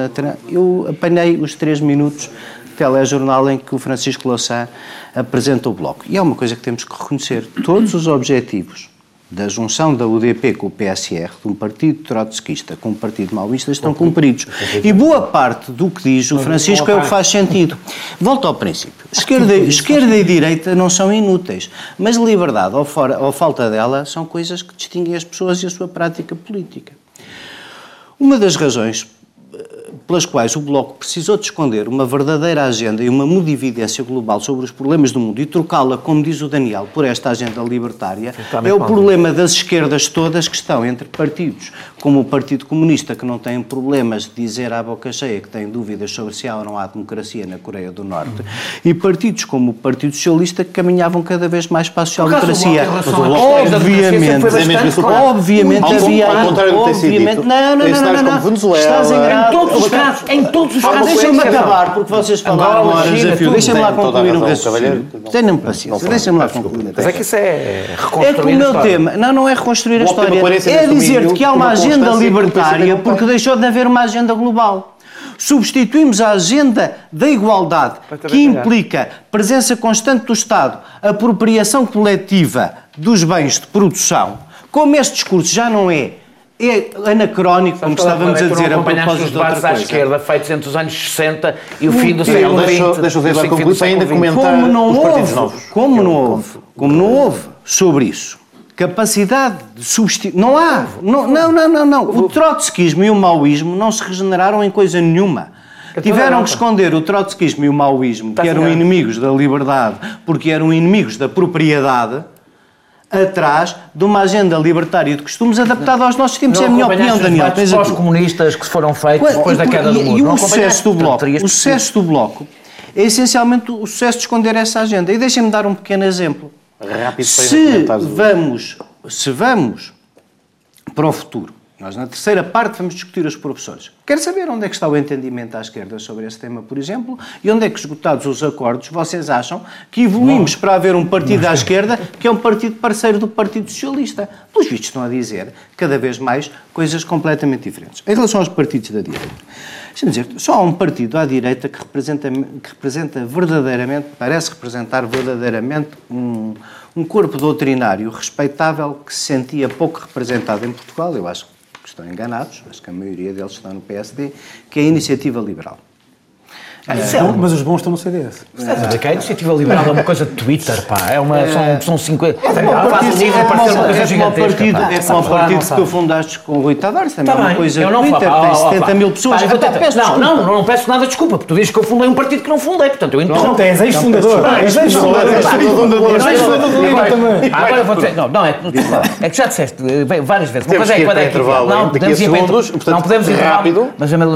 Eu apanhei os 3 minutos de telejornal em que o Francisco Louçã apresenta o Bloco. E é uma coisa que temos que reconhecer. Todos os objetivos da junção da UDP com o PSR, de um partido trotskista com um partido maoísta, estão cumpridos. E boa parte do que diz o Francisco é o que faz sentido. (laughs) Volto ao princípio. Esquerda, esquerda e direita não são inúteis, mas liberdade ou, fora, ou falta dela são coisas que distinguem as pessoas e a sua prática política. Uma das razões pelas quais o Bloco precisou de esconder uma verdadeira agenda e uma modividência global sobre os problemas do mundo e trocá-la, como diz o Daniel, por esta agenda libertária, é o problema das esquerdas todas que estão entre partidos, como o Partido Comunista, que não tem problemas de dizer à boca cheia que tem dúvidas sobre se há ou não há democracia na Coreia do Norte, e partidos como o Partido Socialista, que caminhavam cada vez mais para a social-democracia. Obviamente, obviamente havia... obviamente, não, não, não, não, não, não. Todos os casos, em todos os casos. Deixa-me acabar, porque vocês falaram horas China, a fio. tudo. Deixa-me lá concluir um raciocínio. Tenham paciência, deixa-me lá concluir. Mas é que isso é É reconstruir que o a meu história. tema, não, não é reconstruir a história, é nesse dizer domínio, que há uma agenda libertária porque deixou de haver uma agenda global. Substituímos a agenda da igualdade, que implica presença constante do Estado, apropriação coletiva dos bens de produção. Como este discurso já não é, é anacrónico, como estávamos a dizer a propósito de outra debates à coisa. esquerda feitos entre os anos 60 e o fim do século deixa- XX. deixa Eduardo fim do concluir, para ainda comentar como não os partidos novos. como não houve, como não houve sobre isso capacidade de substituir, não há, não, não, não, não, não. O trotskismo e o maoísmo não se regeneraram em coisa nenhuma. Tiveram que esconder o trotskismo e o maoísmo, que eram inimigos da liberdade, porque eram inimigos da propriedade, atrás de uma agenda libertária de costumes adaptada aos nossos tempos. Não é a minha opinião, os Daniel. aqui. pós-comunistas que foram feitos depois da E- queda do muro. E Não o sucesso do Bloco, o sucesso do Bloco é essencialmente o sucesso de esconder essa agenda. E deixem-me dar um pequeno exemplo. Rápido para Se vamos, se vamos para o futuro, Nós, na terceira parte, vamos discutir os professores. Quero saber onde é que está o entendimento à esquerda sobre esse tema, por exemplo, e onde é que, esgotados os acordos, vocês acham que evoluímos para haver um partido à esquerda que é um partido parceiro do Partido Socialista. Pelos vistos, estão a dizer, cada vez mais, coisas completamente diferentes. Em relação aos partidos da direita, deixa-me dizer, só há um partido à direita que representa, que representa verdadeiramente, parece representar verdadeiramente um, um corpo doutrinário respeitável que se sentia pouco representado em Portugal, eu acho estão enganados, acho que a maioria deles está no PSD, que é a Iniciativa Liberal. Então, mas os bons estão no CDS. Estás a ver que a iniciativa liberal é uma coisa de Twitter, pá. É uma, são, são 50. É partido, livre é para como, ser uma coisa é como o gigantesca. partido, pá. é como o partido que tu fundaste com o Rui Tavares, também Tá é uma bem, coisa eu não Twitter, falo- tem ó, ó, 70 pá. mil pessoas. Pá, eu vou Até tentar- peço não, não, não peço nada de desculpa, porque tu dizes que eu fundei um partido que não fundei, portanto eu Não, interrompo. tu és ex-fundador. És ex-fundador. Ex-fundador. Agora vou dizer, não, não, é, é que já disseste eh, várias vezes. Uma coisa é que quando é que intervalo, não, podemos ir para segundos, inter- portanto, não podemos ir rápido. mas a minha,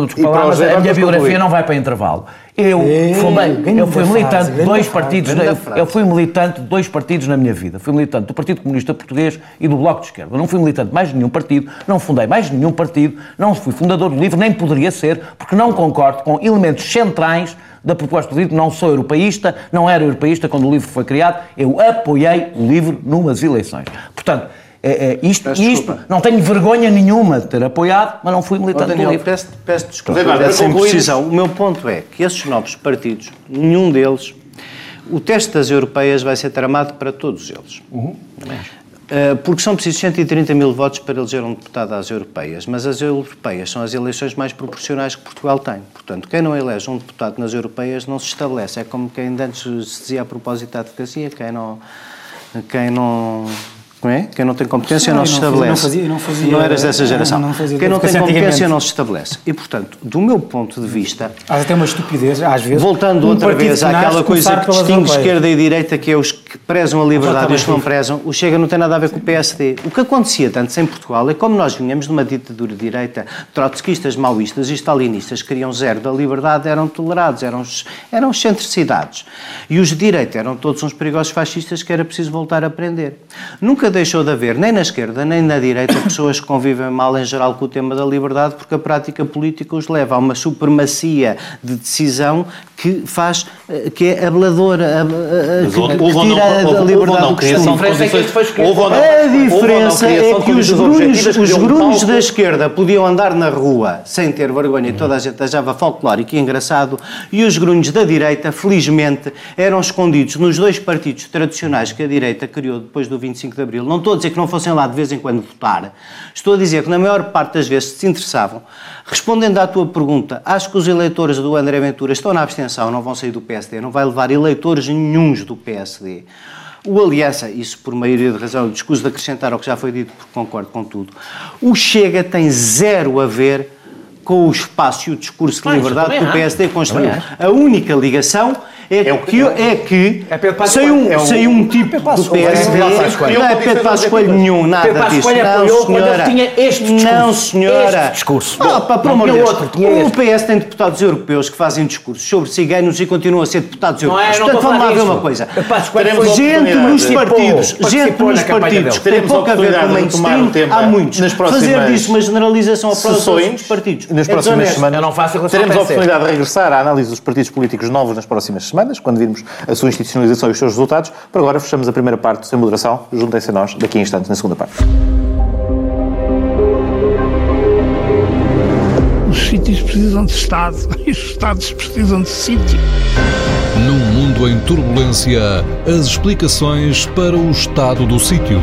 mas biografia não vai para intervalo. Eu Ei, grande eu fui militante de dois frase, partidos, eu, eu fui militante de dois partidos na minha vida. Fui militante do Partido Comunista Português e do Bloco de Esquerda. Eu não fui militante de mais nenhum partido, não fundei mais nenhum partido, não fui fundador do livro, nem poderia ser, porque não concordo com elementos centrais da proposta do livro. Não sou europeísta, não era europeísta quando o livro foi criado. Eu apoiei o livro numas eleições. Portanto, é, é, isto, Peço isto desculpa. não tenho vergonha nenhuma de ter apoiado, mas não fui militante do Daniel, livro. peço, peço desculpa Eduardo, dessa para concluir- imprecisão. O meu ponto é que esses novos partidos, nenhum deles, o teste das europeias vai ser tramado para todos eles. Uh, porque são precisos 130 mil votos para eleger um deputado às europeias, mas as europeias são as eleições mais proporcionais que Portugal tem. Portanto, quem não elege um deputado nas europeias não se estabelece. É como quem antes se dizia a propósito da advocacia, quem não... Quem não não é? Quem não tem competência Não, não, se estabelece. não fazia- não fazia- Não eras dessa geração. não fazia quem não tem competência não se estabelece. E, portanto, do meu ponto de vista, Há até uma estupidez, às vezes. Voltando um outra vez àquela coisa que distingue esquerda e direita, que é os que prezam a liberdade e os que não prezam, o Chega não tem nada a ver com o PSD. O que acontecia tanto em Portugal é como nós vinhamos de uma ditadura de direita, trotskistas, maoístas e stalinistas queriam zero da liberdade, eram tolerados, eram, eram excentricidades. E os de direita eram todos uns perigosos fascistas que era preciso voltar a aprender. Nunca deixou de haver, nem na esquerda nem na direita, pessoas que convivem mal em geral com o tema da liberdade, porque a prática política os leva a uma supremacia de decisão que faz, eh, que é abeladora, a- a- a- que, que tira a- houve- a houve liberdade ou não costume. de diferença é que isto foi condições- houve ou não- A houve ou não diferença criação é que os grunhos, os grunhos da esquerda podiam andar na rua sem ter vergonha e toda a gente achava folclórico e engraçado, e os grunhos da direita, felizmente, eram escondidos nos dois partidos tradicionais que a direita criou depois do 25 de Abril. Não estou a dizer que não fossem lá de vez em quando votar, estou a dizer que na maior parte das vezes se interessavam. Respondendo à tua pergunta, acho que os eleitores do André Ventura estão na abstenção, não vão sair do PSD, não vai levar eleitores nenhuns do PSD. O Aliança, isso por maioria de razão, descuso de acrescentar ao que já foi dito, porque concordo com tudo. O Chega tem zero a ver com o espaço e o discurso de liberdade que o. PSD construiu. A única ligação é, É o que, é que É sem um. É sem um tipo do. PSD, É não é Pedro Passos Coelho nenhum, nada Pedro disso. Não, senhora. tinha este discurso. Não, senhora. Este discurso. Ah, pá, pelo Não amor de tinha Deus. outro, tinha o este. PS tem deputados europeus que fazem discursos sobre ciganos e continuam a ser deputados Não é, europeus. não Portanto, estou a vamos lá falar ver uma coisa. Gente nos partidos, gente nos partidos tem pouco a ver com mainstream, há muitos. Fazer disso uma generalização ao próximo sessões, partidos. Nas É próximas desonesto. semanas. Eu não faço relação Teremos a oportunidade de regressar à análise dos partidos políticos novos nas próximas semanas, quando virmos a sua institucionalização e os seus resultados. Por agora, fechamos a primeira parte sem moderação. Juntem-se a nós daqui a instantes na segunda parte. Os sítios precisam de Estado (laughs) e os Estados precisam de sítio. Num mundo em turbulência, as explicações para o estado do sítio.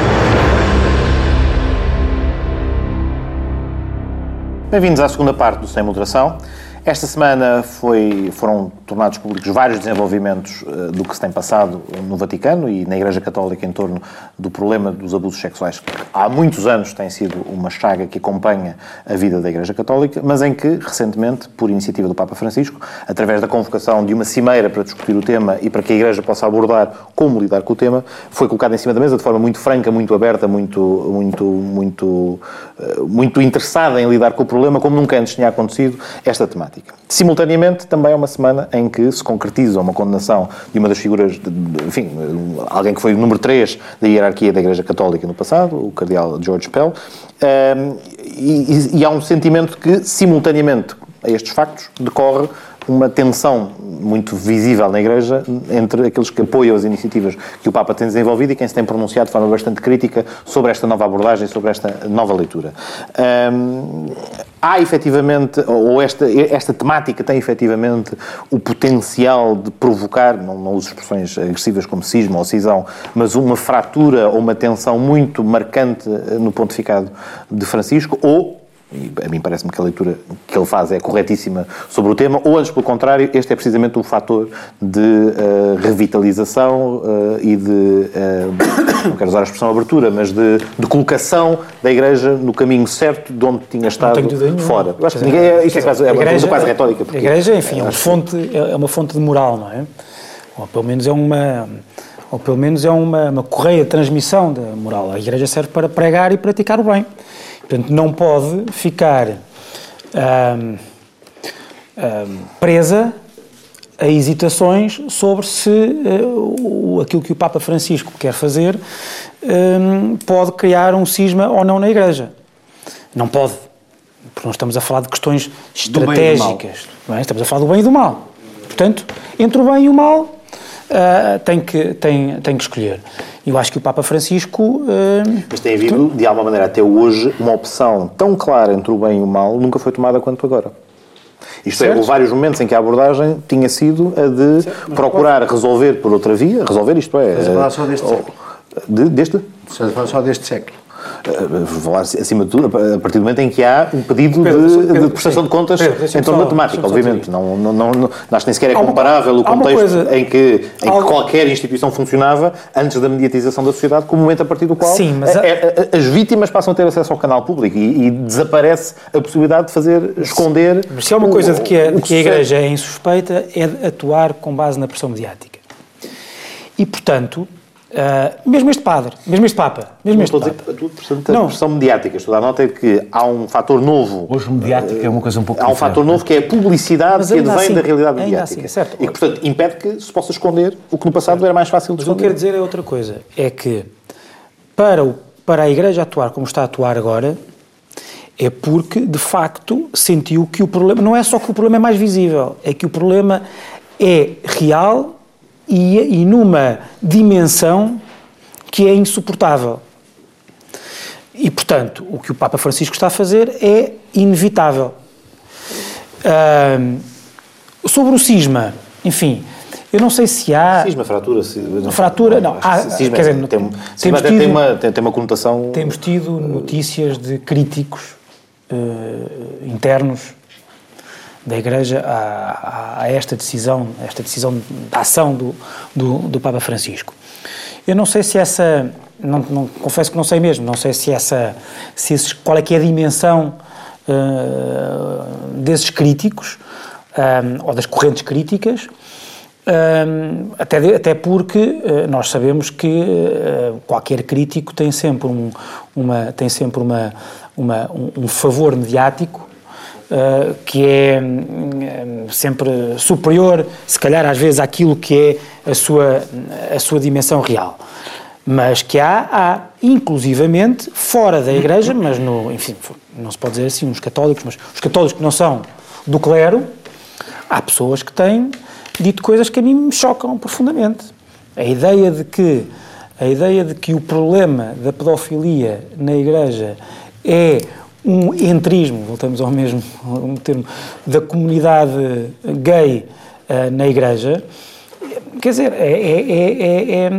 Bem-vindos à segunda parte do Sem Moderação. Esta semana foi, foram tornados públicos vários desenvolvimentos uh, do que se tem passado no Vaticano e na Igreja Católica em torno do problema dos abusos sexuais, que há muitos anos tem sido uma chaga que acompanha a vida da Igreja Católica, mas em que, recentemente, por iniciativa do Papa Francisco, através da convocação de uma cimeira para discutir o tema e para que a Igreja possa abordar como lidar com o tema, foi colocado em cima da mesa de forma muito franca, muito aberta, muito, muito, muito, uh, muito interessada em lidar com o problema, como nunca antes tinha acontecido esta temática. Simultaneamente, também é uma semana em que se concretiza uma condenação de uma das figuras, de, de, enfim, alguém que foi o número 3 da hierarquia da Igreja Católica no passado, o cardeal George Pell, um, ehm, e, e há um sentimento que, simultaneamente a estes factos, decorre uma tensão muito visível na Igreja entre aqueles que apoiam as iniciativas que o Papa tem desenvolvido e quem se tem pronunciado de forma bastante crítica sobre esta nova abordagem, sobre esta nova leitura. Há efetivamente, ou esta, esta temática tem efetivamente o potencial de provocar, não, não uso expressões agressivas como cisma ou cisão, mas uma fratura ou uma tensão muito marcante no pontificado de Francisco, ou e a mim parece-me que a leitura que ele faz é corretíssima sobre o tema, ou antes, pelo contrário, este é precisamente um fator de uh, revitalização uh, e de, uh, (coughs) não quero usar a expressão abertura, mas de, de, colocação da Igreja no caminho certo de onde tinha estado fora. Eu acho que ninguém, é, isto é quase, é igreja, quase retórica. A Igreja, enfim, é uma, fonte, é uma fonte de moral, não é? Ou pelo menos é uma ou pelo menos é uma, uma correia de transmissão da moral. A Igreja serve para pregar e praticar o bem. Portanto, não pode ficar presa a hesitações sobre se uh, aquilo que o Papa Francisco quer fazer um, pode criar um cisma ou não na Igreja. Não pode, porque nós estamos a falar de questões estratégicas. É? Estamos a falar do bem e do mal. Portanto, entre o bem e o mal, uh, tem, que, tem, tem que escolher. Eu acho que o Papa Francisco. Uh, Mas tem havido, de alguma maneira, até hoje, uma opção tão clara entre o bem e o mal, nunca foi tomada quanto agora. Isto certo. é, houve vários momentos em que a abordagem tinha sido a de certo, procurar resolver por outra via, resolver isto é. Estás a falar só deste século? De, deste? Estás a falar só deste século. Eh, falar acima de tudo, a partir do momento em que há um pedido Pedro, de, Pedro, de, prestação sim. de contas Pedro, em torno da temática, obviamente. Não, não, não, não, acho que nem sequer é comparável o contexto em, que, em que qualquer instituição funcionava antes da mediatização da sociedade, como o momento a partir do qual sim, a, a, as vítimas passam a ter acesso ao canal público e, e desaparece a possibilidade de fazer esconder. Mas se há uma o, coisa de que, a, de que a Igreja é insuspeita, é atuar com base na pressão mediática. E, portanto, Uh, mesmo este padre, mesmo este Papa, mesmo não este estou Papa. a dizer tua pressão mediática, estou a dar nota é que há um fator novo. Hoje mediática uh, é uma coisa um pouco Há um fator novo que é a publicidade que advém assim, da realidade mediática. Assim, certo. E que, portanto, impede que se possa esconder o que no passado certo. era mais fácil de esconder. O que eu quero dizer é outra coisa, é que para, o, para a Igreja atuar como está a atuar agora, é porque, de facto, sentiu que o problema, não é só que o problema é mais visível, é que o problema é real e, e numa dimensão que é insuportável. E, portanto, o que o Papa Francisco está a fazer é inevitável. Uh, sobre o cisma, enfim, eu não sei se há. Cisma, fratura. Não, fratura, não. Há, cisma, quer dizer, tem, temos tido, tem, uma, tem, tem, uma conotação. Temos tido notícias de críticos uh, internos da Igreja a, a, esta decisão, esta decisão da ação do, do, do, Papa Francisco. Eu não sei se essa, não, não, confesso que não sei mesmo, não sei se essa, se esses, qual é que é a dimensão uh, desses críticos um, eh, ou das correntes críticas, um, eh, até, de, até porque uh, nós sabemos que uh, qualquer crítico tem sempre um, uma, tem sempre uma, uma um, um favor mediático uh, que é um, sempre superior, se calhar às vezes, àquilo que é a sua, a sua dimensão real. Mas que há, há, inclusivamente, fora da Igreja, mas no, enfim, não se pode dizer assim, os católicos, mas os católicos que não são do clero, há pessoas que têm dito coisas que a mim me chocam profundamente. A ideia de que a ideia de que o problema da pedofilia na Igreja é um entrismo, voltamos ao mesmo (laughs) um termo, da comunidade gay uh, na Igreja, quer dizer, é, é, é, é,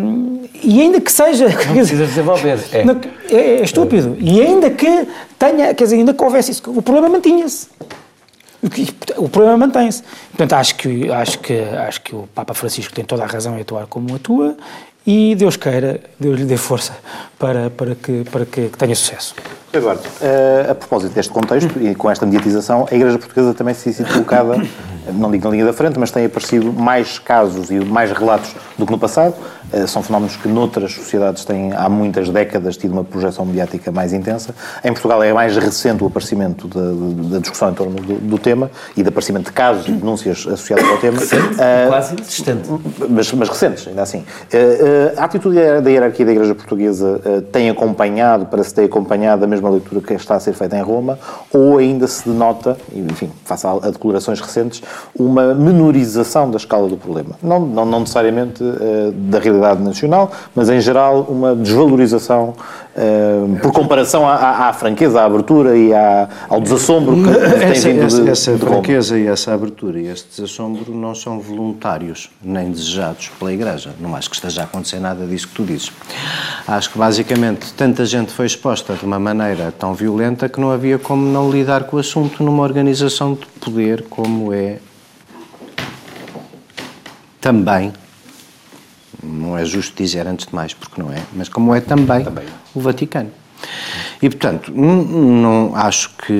e ainda que seja. (laughs) Não precisa desenvolver. É. é. estúpido. E ainda que tenha, quer dizer, ainda que houvesse isso, o problema mantinha-se. O problema mantém-se. Portanto, acho que, acho, que, acho que o Papa Francisco tem toda a razão em atuar como atua e Deus queira, Deus lhe dê força para, para, que, para que, que tenha sucesso. Eduardo, eh, a propósito deste contexto e com esta mediatização, a Igreja Portuguesa também se tem colocada, não digo na linha da frente, mas tem aparecido mais casos e mais relatos do que no passado. Eh, São fenómenos que noutras sociedades têm há muitas décadas tido uma projeção mediática mais intensa. Em Portugal é mais recente o aparecimento da, da discussão em torno do, do tema e do aparecimento de casos e denúncias associados ao tema. Eh, Quase inexistente. mas, mas recentes, ainda assim. Eh, eh, a atitude da hierarquia da Igreja Portuguesa eh, tem acompanhado, parece ter acompanhado a mesma leitura que está a ser feita em Roma, ou ainda se denota, enfim, face a declarações recentes, uma menorização da escala do problema? Não, não, não necessariamente eh, da realidade nacional, mas em geral uma desvalorização eh, por comparação à, à- à franqueza, à abertura e à- ao desassombro que tem Essa, vindo essa, de, essa de franqueza e essa abertura e este desassombro não são voluntários nem desejados pela Igreja. Não acho que esteja a acontecer nada disso que tu dizes. Acho que basicamente tanta gente foi exposta de uma maneira tão violenta que não havia como não lidar com o assunto numa organização de poder como é também não é justo dizer antes de mais, porque não é, mas como é também, o Vaticano. E, portanto, não acho que.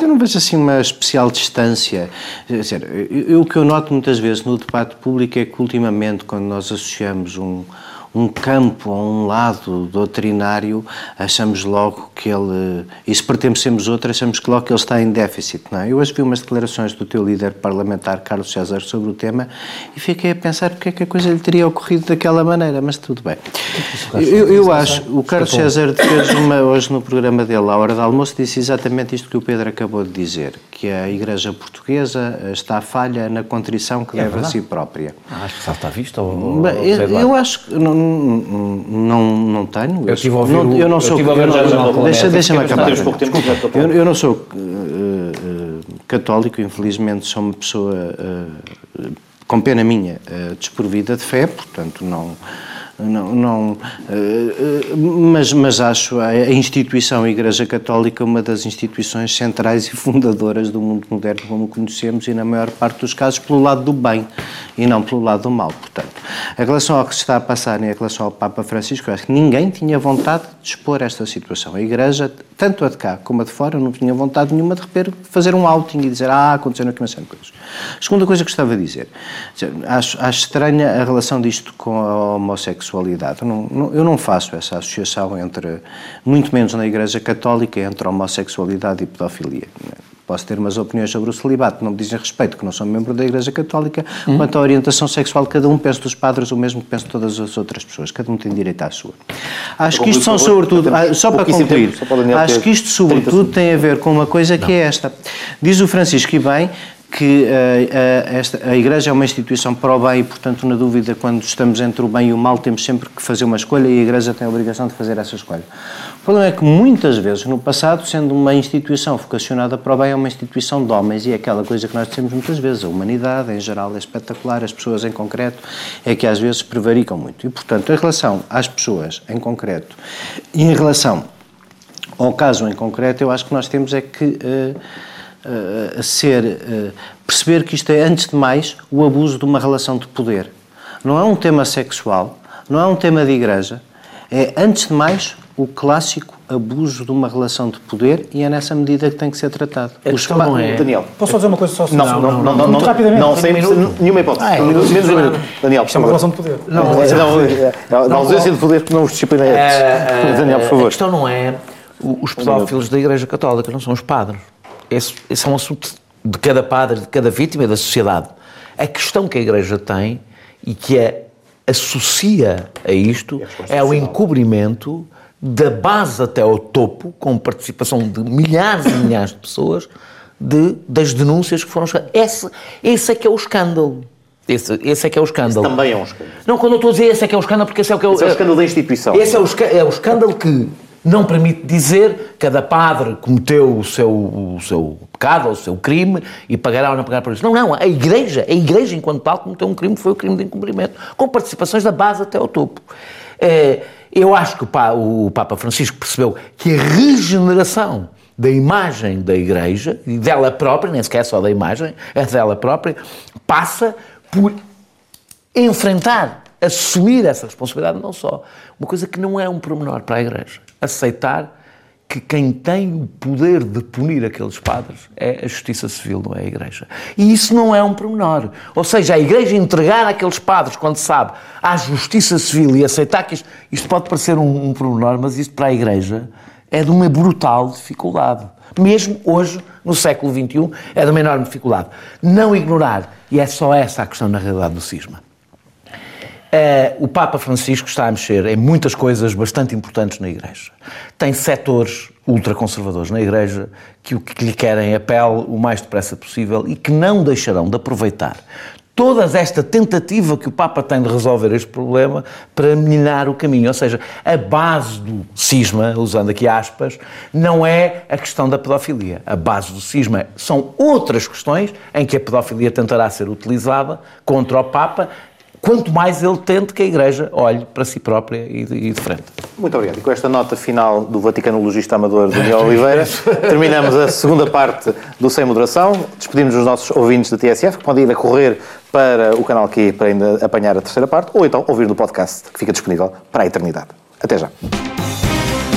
Eu não vejo assim uma especial distância. Dizer, eu- o que eu noto muitas vezes no debate público é que, ultimamente, quando nós associamos um, um campo a um lado doutrinário, achamos logo que ele. E se pertencemos outro, achamos que logo que ele está em déficit, não é? Eu hoje vi umas declarações do teu líder parlamentar, Carlos César, sobre o tema e fiquei a pensar porque é que a coisa lhe teria ocorrido daquela maneira, mas tudo bem. Eu, eu acho, o Carlos César fez uma, hoje no programa dele, à hora do almoço, disse exatamente isto que o Pedro acabou de dizer, que a Igreja Portuguesa está falha na contrição que deve a si própria. Acho que está à vista. Ou, ou, ou eu, eu acho que não, não, não tenho. Eu tive a ouvir não, eu não sou. eu não- não, Clemente, deixa, deixa-me acabar. Eu, eu não sou eh, católico, infelizmente sou uma pessoa eh, com pena minha eh, desprovida de fé, portanto não. Não, não, eh, mas, mas acho a, a instituição Igreja Católica uma das instituições centrais e fundadoras do mundo moderno como conhecemos e, na maior parte dos casos, pelo lado do bem e não pelo lado do mal. Portanto, em relação ao que se está a passar e em relação ao Papa Francisco, acho que ninguém tinha vontade de expor esta situação. A Igreja, tanto a de cá como a de fora, não tinha vontade nenhuma de repente fazer um outing e dizer ah, aconteceram aqui uma série de coisas. Segunda coisa que gostava de dizer, acho, acho estranha a relação disto com a homossexualidade. Eu não, não- eu não faço essa associação entre, muito menos na Igreja Católica, entre homossexualidade e pedofilia. Posso ter umas opiniões sobre o celibato, não me dizem respeito, que não sou membro da Igreja Católica. Quanto à orientação sexual, cada um pensa dos padres o mesmo que pensa de todas as outras pessoas. Cada um tem direito à sua. Acho que isto são, sobretudo, só para concluir, tempo, só para o Daniel acho que isto, 30 sobretudo, tem a ver com uma coisa que é esta. Diz o Francisco, e bem, que eh, eh, esta, a Igreja é uma instituição para o bem e, portanto, na dúvida, quando estamos entre o bem e o mal, temos sempre que fazer uma escolha e a Igreja tem a obrigação de fazer essa escolha. O problema é que, muitas vezes, no passado, sendo uma instituição vocacionada para o bem, é uma instituição de homens e é aquela coisa que nós dizemos muitas vezes. A humanidade, em geral, é espetacular, as pessoas, em concreto, é que às vezes prevaricam muito. E, portanto, em relação às pessoas, em concreto, e em relação ao caso em concreto, eu acho que nós temos é que eh, eh, ser, eh, perceber que isto é, antes de mais, o abuso de uma relação de poder. Não é um tema sexual, não é um tema de igreja, é, antes de mais, o clássico abuso de uma relação de poder e é nessa medida que tem que ser tratado. A Os não é- Daniel. Posso só dizer uma coisa só? Não, não, não, não, não, Muito rapidamente. não, sem nenhuma hipótese. Ah, é. Um minuto, menos um minuto. Daniel, Isto é uma relação de poder. Não, Não, é, da ausência de poder que não os disciplina antes. Daniel, por A favor. questão não é os pedófilos da Igreja Católica, não são os padres. Esse, esse é um assunto de cada padre, de cada vítima e da sociedade. A questão que a Igreja tem e que a associa a isto é o encobrimento da base até ao topo, com participação de milhares e milhares de pessoas, de, das denúncias que foram. Esse, esse é que é o escândalo. Esse, esse é que é o escândalo. Também é um escândalo. Não, quando eu estou a dizer esse é que é o escândalo, porque esse é o que eu, Esse é o escândalo da instituição. Esse é o, é o escândalo que não permite dizer cada padre cometeu o seu, o seu pecado ou o seu crime e pagará ou não pagará por isso. Não, não. A Igreja, a Igreja enquanto tal, cometeu um crime, foi o crime de encobrimento, com participações da base até ao topo. Eh, eu acho que o Pa- o Papa Francisco percebeu que a regeneração da imagem da Igreja e dela própria, nem sequer só da imagem, é dela própria, passa por enfrentar, assumir essa responsabilidade, não só. Uma coisa que não é um pormenor para a Igreja. Aceitar que quem tem o poder de punir aqueles padres é a justiça civil, não é a Igreja. E isso não é um pormenor. Ou seja, a Igreja entregar aqueles padres, quando sabe, à justiça civil e aceitar que isto, isto pode parecer um, um pormenor, mas isto para a Igreja é de uma brutal dificuldade. Mesmo hoje, no século XXI, é de uma enorme dificuldade. Não ignorar, e é só essa a questão na realidade do cisma. Uh, o Papa Francisco está a mexer em muitas coisas bastante importantes na Igreja. Tem setores ultraconservadores na Igreja que o que lhe querem é pele o mais depressa possível e que não deixarão de aproveitar toda esta tentativa que o Papa tem de resolver este problema para minar o caminho. Ou seja, a base do cisma, usando aqui aspas, não é a questão da pedofilia. A base do cisma são outras questões em que a pedofilia tentará ser utilizada contra o Papa quanto mais ele tente que a Igreja olhe para si própria e de, e de frente. Muito obrigado. E com esta nota final do vaticanologista amador Daniel Oliveira, (laughs) terminamos a segunda parte do Sem Moderação. Despedimos os nossos ouvintes da TSF, que podem ir a correr para o canal Q para ainda apanhar a terceira parte, ou então ouvir no podcast, que fica disponível para a eternidade. Até já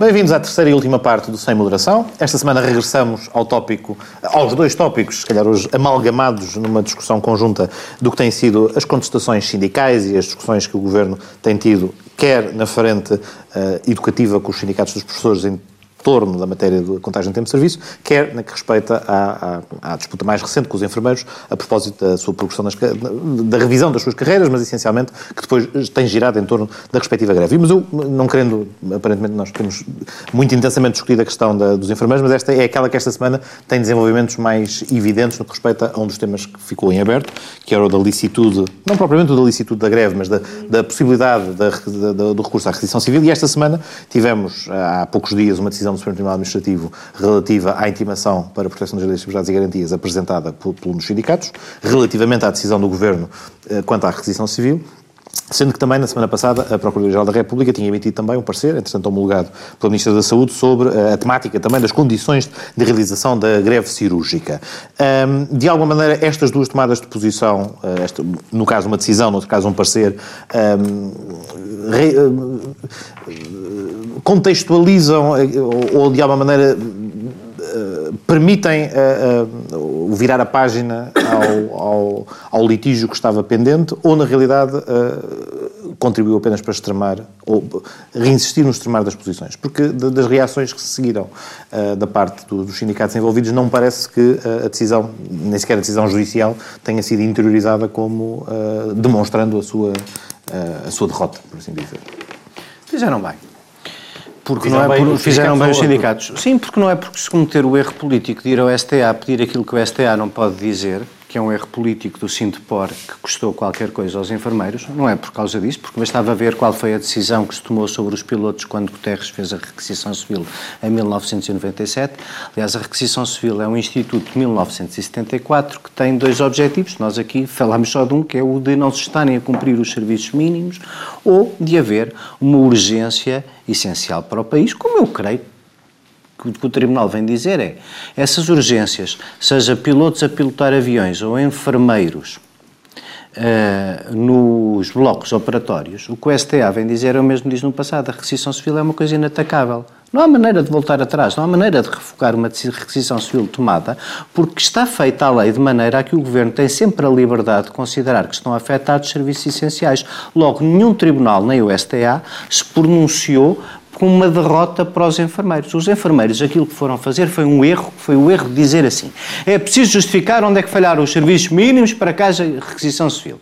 Bem-vindos à terceira e última parte do Sem Moderação. Esta semana regressamos ao tópico, aos dois tópicos, se calhar hoje amalgamados numa discussão conjunta do que têm sido as contestações sindicais e as discussões que o Governo tem tido, quer na frente uh, educativa com os sindicatos dos professores em torno da matéria da contagem de tempo de serviço, quer na que respeita à, à, à, disputa mais recente com os enfermeiros, a propósito da sua progressão, da revisão das suas carreiras, mas essencialmente que depois tem girado em torno da respectiva greve. Mas eu, não querendo, aparentemente nós temos muito intensamente discutido a questão da, dos enfermeiros, mas esta é aquela que esta semana tem desenvolvimentos mais evidentes no que respeita a um dos temas que ficou em aberto, que era o da licitude, não propriamente o da licitude da greve, mas da, da possibilidade da, da, do recurso à requisição civil, e esta semana tivemos, há poucos dias, uma decisão decisão do Supremo Tribunal Administrativo relativa à intimação para a proteção dos direitos, liberdades e garantias apresentada dos sindicatos, relativamente à decisão do Governo eh, quanto à requisição civil, Sendo que também, na semana passada, a Procuradoria-Geral da República tinha emitido também um parecer, entretanto homologado pelo Ministro da Saúde, sobre eh, a temática também das condições de realização da greve cirúrgica. de alguma maneira, estas duas tomadas de posição, uh, no caso uma decisão, no outro caso um parecer, re, contextualizam ou, ou, de alguma maneira permitem uh, virar a página ao, ao, ao, litígio que estava pendente ou, na realidade, contribuiu apenas para extremar ou reinsistir no extremar das posições? Porque de, das reações que se seguiram da parte do, dos sindicatos envolvidos, não parece que a decisão, nem sequer a decisão judicial, tenha sido interiorizada como demonstrando a sua, a sua derrota, por assim dizer. Fizeram bem. Porque fizeram não é por, fizeram bem os sindicatos. Sim, porque não é porque se cometer o erro político de ir ao STA pedir aquilo que o STA não pode dizer, que é um erro político do Sintepor que custou qualquer coisa aos enfermeiros, não é por causa disso, porque bastava ver qual foi a decisão que se tomou sobre os pilotos quando Guterres fez a requisição civil em 1997. Aliás, a requisição civil é um instituto de 1974 que tem dois objetivos. Nós aqui falámos só de um, que é o de não se estarem a cumprir os serviços mínimos ou de haver uma urgência essencial para o país, como eu creio que o Tribunal vem dizer é essas urgências, seja pilotos a pilotar aviões ou enfermeiros uh, nos blocos operatórios, o que o STA vem dizer é o mesmo diz no passado, a requisição civil é uma coisa inatacável. Não há maneira de voltar atrás, não há maneira de revogar uma requisição civil tomada, porque está feita a lei de maneira a que o Governo tem sempre a liberdade de considerar que estão afetados serviços essenciais. Logo, nenhum tribunal, nem o STA, se pronunciou com uma derrota para os enfermeiros. Os enfermeiros, aquilo que foram fazer foi um erro, foi o erro de dizer assim: é preciso justificar onde é que falharam os serviços mínimos para que haja requisição civil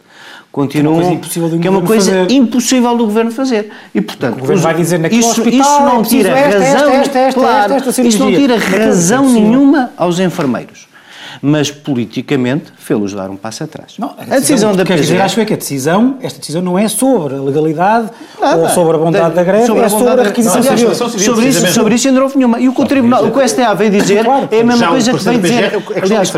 continuam, que é uma coisa impossível do, que é fazer. impossível do governo fazer. E portanto, o governo os, vai dizer naquele isso, hospital, isso não tira esta, razão, claro, isso não tira razão nenhuma aos enfermeiros. Mas politicamente fê-los dar um passo atrás. Não, a, a decisão, da quer dizer, acho que a decisão, esta decisão não é sobre a legalidade Nada, ou sobre a bondade da, da greve, sobre é sobre a requisição não, civil. Sobre, sobre isso, sobre isso ainda não houve nenhuma. E o que o Tribunal, o que o STA veio dizer claro, é a mesma coisa que veio dizer. É, aliás,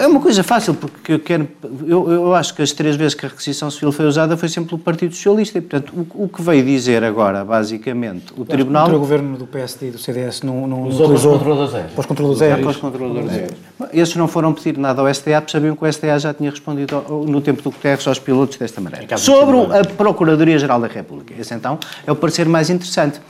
é uma coisa fácil, porque eu quero. Eu, eu acho que as três vezes que a requisição civil foi usada foi sempre pelo Partido Socialista. E, portanto, o, o que veio dizer agora, basicamente, o Tribunal. O governo do PSD e do CDS não, não usou para os controladores aéreos. Para os controladores aéreos. Para os controladores aéreos. Esses não foram pedir nada ao STA, porque sabiam que o STA já tinha respondido no tempo do Guterres aos pilotos desta maneira. Sobre a Procuradoria-Geral da República. Esse então é o parecer mais interessante.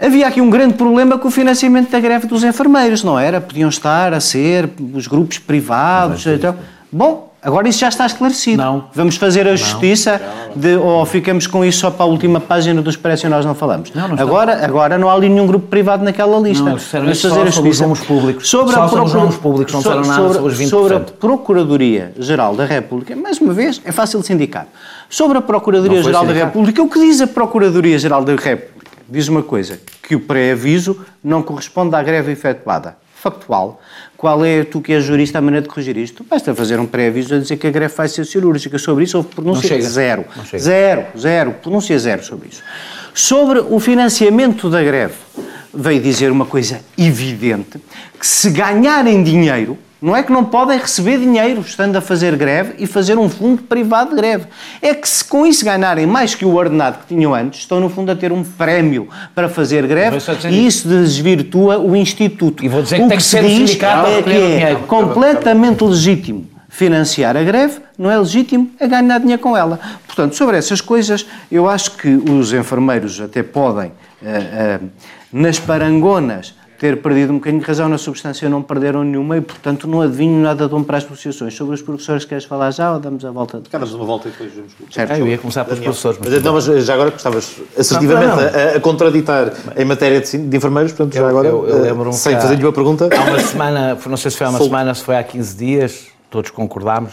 Havia aqui um grande problema com o financiamento da greve dos enfermeiros, não era? Podiam estar a ser os grupos privados. Então, bom, Agora isso já está esclarecido. Não. Vamos fazer a justiça de, ou ficamos com isso só para a última página do Expresso e nós não falamos. Não, não agora, agora não há ali nenhum grupo privado naquela lista. Não, Vamos fazer a justiça. Sobre os públicos. Sobre só a procura... os públicos, não disseram nada sobre os 20%. Sobre a Procuradoria-Geral da República, mais uma vez, é fácil de se indicar. Sobre a Procuradoria-Geral da República, o que diz a Procuradoria-Geral da República? Diz uma coisa, que o pré-aviso não corresponde à greve efetuada. Factual qual é, tu que és jurista, a maneira de corrigir isto? Basta fazer um pré-aviso a dizer que a greve vai ser cirúrgica. Sobre isso houve pronúncia zero. Zero, zero, pronúncia zero sobre isso. Sobre o financiamento da greve, veio dizer uma coisa evidente, que se ganharem dinheiro, não é que não podem receber dinheiro estando a fazer greve e fazer um fundo privado de greve. É que se com isso ganharem mais que o ordenado que tinham antes, estão no fundo a ter um prémio para fazer greve e isso desvirtua o Instituto. E vou dizer que o tem que, que ser o sindicato é que é completamente legítimo financiar a greve, não é legítimo a ganhar dinheiro com ela. Portanto, sobre essas coisas, eu acho que os enfermeiros até podem, uh, uh, nas parangonas, ter perdido um bocadinho de razão na substância, não perderam nenhuma e, portanto, não adivinho nada de um para as negociações. Sobre os professores, queres falar já ou damos a volta? De... Damos uma volta e depois vemos. Certo. Ah, eu ia começar pelos professores. Mas, mas então, mas já agora gostavas assertivamente não, não. A, a, contraditar em matéria de, de enfermeiros, portanto, já agora, eu, eu, eu sem fazer-lhe uma pergunta. Há uma semana, não sei se foi há uma semana, se foi há 15 dias, todos concordámos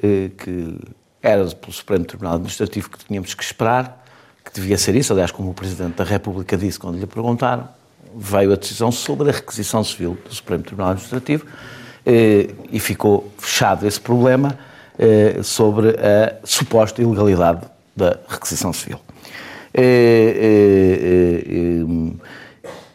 eh, que era pelo Supremo Tribunal Administrativo que tínhamos que esperar, que devia ser isso, aliás, como o Presidente da República disse quando lhe perguntaram, veio a decisão sobre a requisição civil do Supremo Tribunal Administrativo eh, e ficou fechado esse problema eh, sobre a suposta ilegalidade da requisição civil. Eh,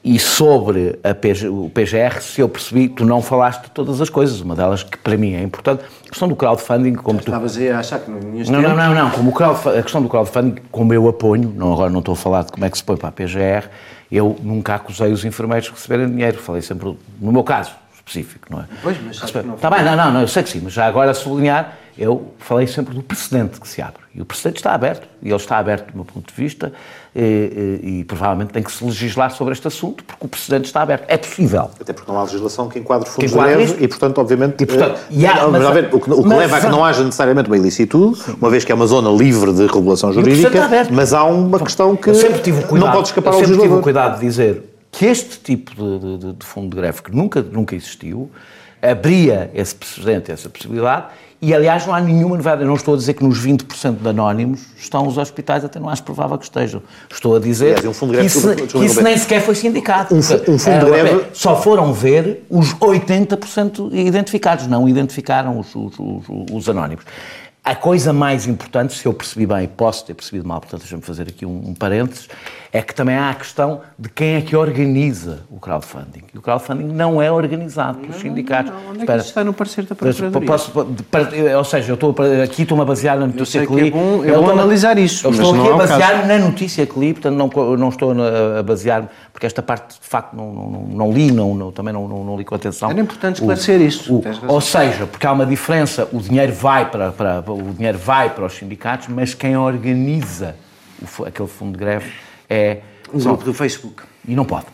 e sobre PG, o PGR, se eu percebi, tu não falaste de todas as coisas, uma delas que para mim é importante, a questão do crowdfunding, como tu... Estavas a achar que não Não, não, não, não, como o a questão do crowdfunding, como eu aponho, não, agora não estou a falar de como é que se põe para a PGR, eu nunca acusei os enfermeiros de receberem dinheiro, falei sempre, no meu caso específico, não é? Pois, mas Está bem, não, não, não, eu sei que sim, mas já agora sublinhar, eu falei sempre do precedente que se abre. E o precedente está aberto, e ele está aberto do meu ponto de vista, e, e, e, provavelmente tem que se legislar sobre este assunto, porque o precedente está aberto. É possível. Até porque não há legislação que enquadre fundos de greve, e portanto, obviamente... E, portanto, e há, mas, mas, o que, o que mas, leva a que não haja necessariamente uma ilicitude, sim. uma vez que é uma zona livre de regulação jurídica, mas há uma questão que cuidado, não pode escapar ao legislador. Eu sempre tive o cuidado de dizer que este tipo de, de, de, fundo de greve, que nunca, nunca existiu, abria esse precedente, essa possibilidade, e aliás não há nenhuma novidade. Eu não estou a dizer que nos 20% de anónimos estão os hospitais, até não acho provável que estejam. Estou a dizer aliás, um que, isso, que isso nem sequer foi sindicado. Um, um fundo de greve... Só foram ver os 80% identificados, não identificaram os, os, os, os anónimos. A coisa mais importante, se eu percebi bem, posso ter percebido mal, portanto deixa-me fazer aqui um, um parênteses, é que também há a questão de quem é que organiza o crowdfunding. E o crowdfunding não é organizado pelos não, sindicatos. Não, não. Onde é que isso está no parecer da Procuradoria? Posso, ou seja, eu estou, aqui estou-me a basear na notícia que li. É bom, é bom analisar isso. Eu estou aqui a basear na notícia que li, portanto não, não estou a basear porque esta parte de facto não, não, não li, não, não, também não, não, li com atenção. Era importante esclarecer o, isso. O, ou seja, porque há uma diferença, o dinheiro vai para, para, o dinheiro vai para os sindicatos, mas quem organiza o, aquele fundo de greve é um grupo do Facebook. E não pode.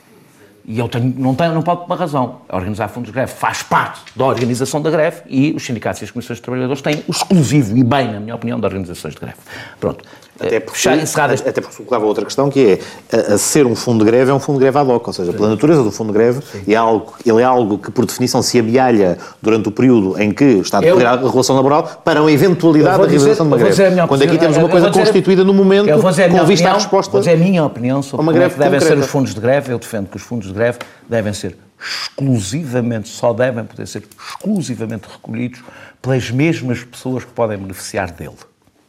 E eu tenho, não, tenho, não pode ter uma razão. Organizar fundos de greve faz parte da organização da greve e os sindicatos e as comissões de trabalhadores têm o exclusivo e bem, na minha opinião, de organizações de greve. Pronto. Até porque, até porque colocava outra questão que é, a, a, ser um fundo de greve é um fundo de greve ad hoc, ou seja, pela natureza do fundo de greve, é algo, ele é algo que, por definição, se amealha durante o período em que está a decorrer a relação laboral para uma eventualidade da realização de uma greve. Quando aqui temos uma coisa constituída no momento com vista opinião, à resposta... Vou dizer a minha opinião sobre uma greve é que devem concreta. ser os fundos de greve. Eu defendo que os fundos de greve devem ser exclusivamente, só devem poder ser exclusivamente recolhidos pelas mesmas pessoas que podem beneficiar dele.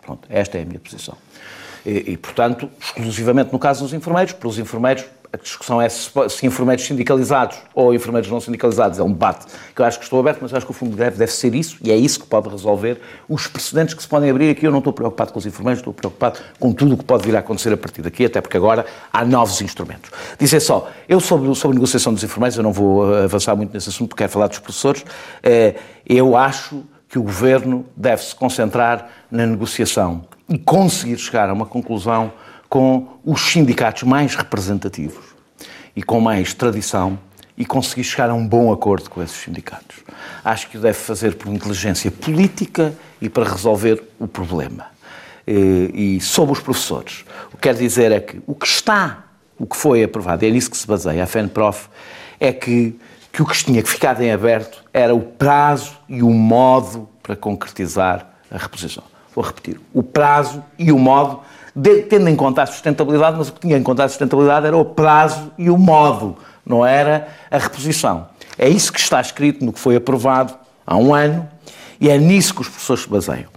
Pronto, esta é a minha posição. E, e, portanto, exclusivamente no caso dos enfermeiros, para os enfermeiros, a discussão é se, se enfermeiros sindicalizados ou enfermeiros não sindicalizados, é um debate que eu acho que estou aberto, mas acho que o fundo de greve deve ser isso, e é isso que pode resolver os precedentes que se podem abrir aqui. Eu não estou preocupado com os enfermeiros, estou preocupado com tudo o que pode vir a acontecer a partir daqui, até porque agora há novos instrumentos. Dizer só, eu sobre, sobre a negociação dos enfermeiros, eu não vou avançar muito nesse assunto, porque quero falar dos professores, eh, eu acho que o Governo deve se concentrar na negociação e conseguir chegar a uma conclusão com os sindicatos mais representativos e com mais tradição e conseguir chegar a um bom acordo com esses sindicatos. Acho que o deve fazer por inteligência política e para resolver o problema. E sobre os professores, o que quero dizer é que o que está, o que foi aprovado, é nisso que se baseia a FENPROF, é que que o que tinha que ficar em aberto era o prazo e o modo para concretizar a reposição. Vou repetir, o prazo e o modo, de, tendo em conta a sustentabilidade, mas o que tinha em conta a sustentabilidade era o prazo e o modo, não era a reposição. É isso que está escrito no que foi aprovado há um ano e é nisso que os professores se baseiam.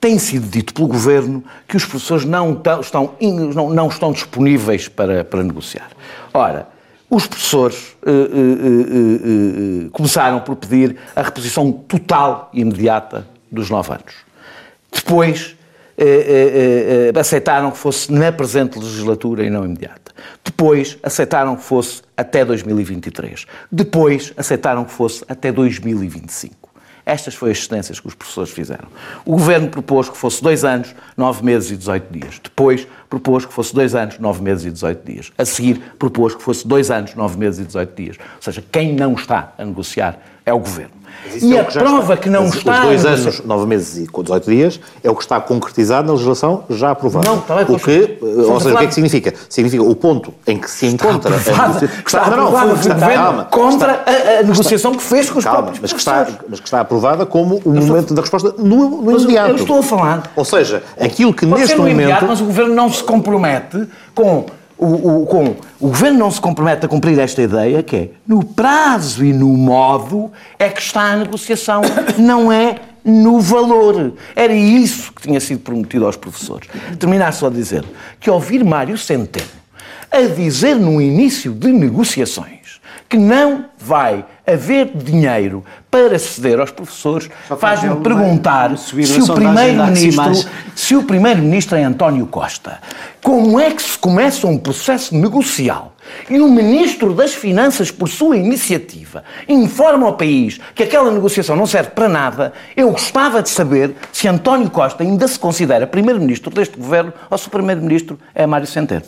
Tem sido dito pelo Governo que os professores não estão, não, não estão disponíveis para, para negociar. Ora, os professores uh, uh, uh, começaram por pedir a reposição total e imediata dos nove anos. Depois eh, eh, aceitaram que fosse na presente legislatura e não imediata. Depois aceitaram que fosse até 2023. Depois aceitaram que fosse até 2025. Estas foram as cedências que os professores fizeram. O Governo propôs que fosse dois anos, nove meses e 18 dias. Depois propôs que fosse dois anos, nove meses e 18 dias. A seguir propôs que fosse dois anos, nove meses e 18 dias. Ou seja, quem não está a negociar é o Governo. E é a prova está. que não Mas está... Os dois anos, nove meses e 18 dias é o que está concretizado na legislação já aprovada. Não, está bem, o que, Ou seja, o que é que significa? Significa o ponto em que se encontra... Está aprovada, a está, não, não, está, calma, contra está, a, a, negociação que fez com os calma, mas que, está, mas que está aprovada como o momento da resposta no, no imediato. Eu estou a falar... Ou seja, aquilo que neste momento... Imediato, mas o Governo não se compromete com o, o, com, o Governo não se compromete a cumprir esta ideia, que é no prazo e no modo é que está a negociação, (coughs) não é no valor. Era isso que tinha sido prometido aos professores. Terminar só a dizer que ouvir Mário Centeno a dizer no início de negociações que não vai haver dinheiro para ceder aos professores, faz-me perguntar se o primeiro-ministro, se o primeiro-ministro é António Costa, como é que se começa um processo negocial? E o ministro das Finanças, por sua iniciativa, informa ao país que aquela negociação não serve para nada, eu gostava de saber se António Costa ainda se considera primeiro-ministro deste governo ou se o primeiro-ministro é Mário Centeno.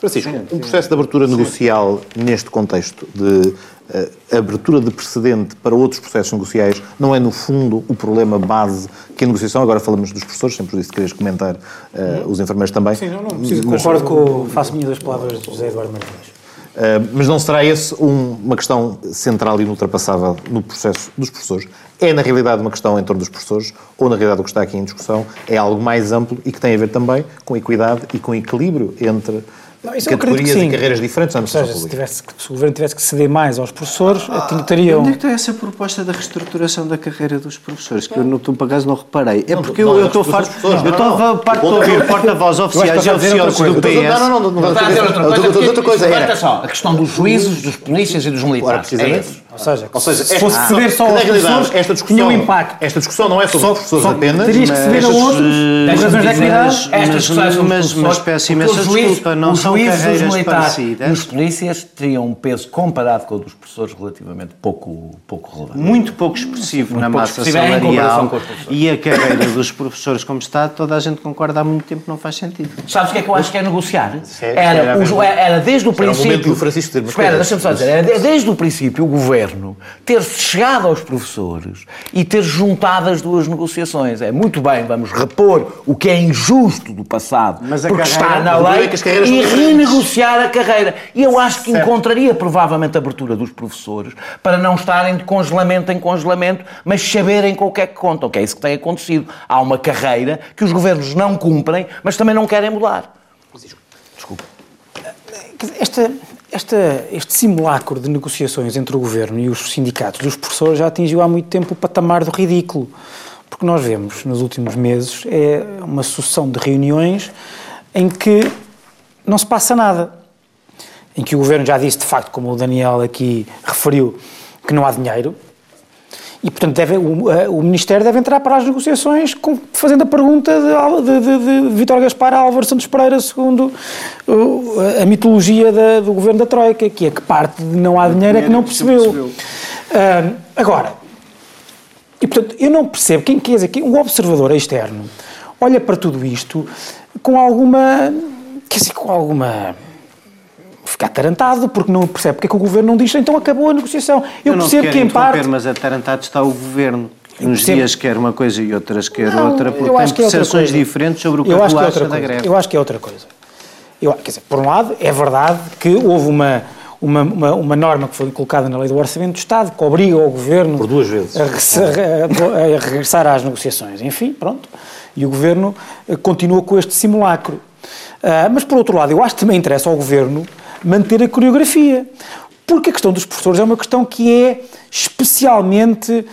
Francisco, um processo de abertura negocial neste contexto de uh, abertura de precedente para outros processos negociais não é, no fundo, o problema base que a negociação, agora falamos dos professores, sempre disse que querias comentar uh, os enfermeiros também. Sim, não, não, preciso, mas, concordo com, faço minhas as palavras de José Eduardo Martins. Uh, mas não será esse um, uma questão central e inultrapassável no processo dos professores? É, na realidade, uma questão em torno dos professores, ou, na realidade, o que está aqui em discussão é algo mais amplo e que tem a ver também com equidade e com equilíbrio entre não, isso categorias e carreiras diferentes na Ou seja, se, tivesse, se, o governo tivesse que ceder mais aos professores, ah, teriam... Onde é que está essa proposta da reestruturação da carreira dos professores? Que eu, não, por acaso, não reparei. É porque não, eu estou farto... Eu estava parte de ouvir porta-voz oficiais e oficiais do PS. Não, não, não. Não está a dizer outra coisa. Outra coisa era... só, a questão dos juízes, dos polícias e dos militares. É isso? Ou seja, Ou seja, se esta fosse ceder só que, na aos professores, esta discussão, tinha um impacto. Esta discussão não é sobre Só- os professores só- apenas. terias que ceder a outros, eh, por razões de equidade. mas- Estas discussões sobre mas- mas peço imensa desculpa, não são carreiras parecidas. os polícias teriam um peso comparado com o dos professores relativamente pouco, pouco relevante. muito pouco expressivo Muito na pouco massa expressivo salarial e a carreira dos professores como está, toda a gente concorda há muito tempo que não faz sentido. Sabes o que é que eu acho que é negociar? era Era, bem os- bom. era desde o Era o momento princípio. do Francisco Espera, deixa-me só dizer. Era desde o princípio o governo ter chegado aos professores e ter juntado as duas negociações. É muito bem, vamos repor o que é injusto do passado, Mas a porque carreira- está na lei, é carreiras e renegociar a carreira. E eu acho que encontraria provavelmente a abertura dos professores para não estarem de congelamento em congelamento, mas saberem com o que é que contam, que é isso que tem acontecido. Há uma carreira que os governos não cumprem, mas também não querem mudar. Dizer, Esta, esta, este simulacro de negociações entre o governo e os sindicatos dos professores já atingiu há muito tempo o patamar do ridículo. Porque nós vemos nos últimos meses é uma sucessão de reuniões em que não se passa nada. Em que o governo já disse, de facto, como o Daniel aqui referiu, que não há dinheiro. E, portanto, deve, o, o Ministério deve entrar para as negociações com- fazendo a pergunta de, de, de, de Vítor Gaspar a Álvaro Santos Pereira, segundo o- a mitologia da- do governo da Troika, que é que parte de não há dinheiro é que não percebeu. Ah, agora, e portanto, eu não percebo, quem quer dizer, que um observador externo olha para tudo isto com alguma, quer dizer, com alguma ficar atarantado, porque não percebe porque é que o governo não diz, então acabou a negociação. Eu, não percebo quero que em parte... mas atarantado está o governo. Eu Uns percebo. dias quer uma coisa e outras quer Não, outra, eu porque tem é percepções coisa. diferentes sobre o que eu a acho que é outra acha da coisa. greve. Eu acho que é outra coisa. Eu, quer dizer, por um lado, é verdade que houve uma, uma, uma, uma norma que foi colocada na lei do Orçamento do Estado que obriga o Governo Por duas vezes. a, regressar- a- a regressar às negociações. Enfim, pronto. E o Governo eh, continua com este simulacro. Ah, mas, por outro lado, eu acho que também interessa ao Governo manter a coreografia. Porque a questão dos professores é uma questão que é especialmente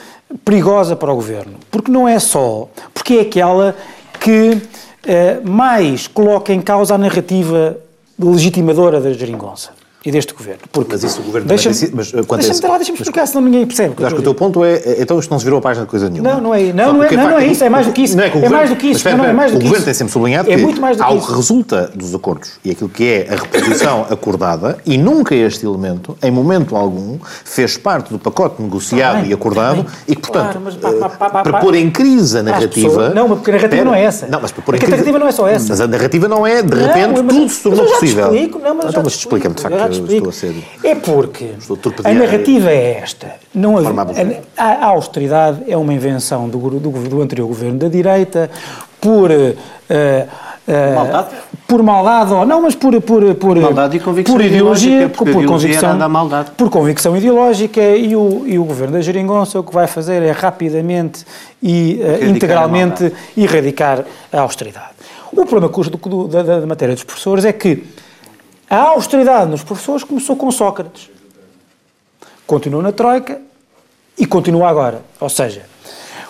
perigosa para o Governo. Porque não é só, porque é aquela que eh, mais coloca em causa a narrativa legitimadora da geringonça e deste Governo. Porque, Mas isso o Governo também tem sido- mas, uh, quanto deixa-me lá, deixa-me explicar, senão ninguém percebe. Mas acho que o teu ponto é, é, então isto não se virou a página de coisa nenhuma. Não, não é, não, não é, não, não é isso, é mais do que isso. Não é, que o É governo- mais do que isso, espera, não, não, é mais do O que governo isso. tem sempre sublinhado É que muito mais do que o isso. que resulta dos acordos e aquilo que é a reposição (coughs) acordada e nunca este elemento, em momento algum, fez parte do pacote negociado e acordado bem. e que, portanto, Claro, mas pá, pá, pá, pá, para pôr em crise a narrativa... pessoas- não, porque a narrativa não é essa. Não, mas para pôr em É que a crise... narrativa não é só essa. Mas a narrativa não é, de Não, repente, tudo se tornou possível. não, mas então, explica-me, de facto, estou a ser... É porque a a torpedear. narrativa é esta. Não havia- a, a austeridade é uma invenção do, do, do anterior governo da direita por... eh, eh, Maldade? Por maldade, ou não, mas por, por, por, Maldade e convicção por ideologia, a por ideologia convicção, da maldade. por convicção ideológica e o, e o governo da Geringonça o que vai fazer é rapidamente e a integralmente maldade. erradicar a austeridade. O problema do- da, da matéria dos professores é que a austeridade nos professores começou com Sócrates, continuou na Troika e continua agora. Ou seja,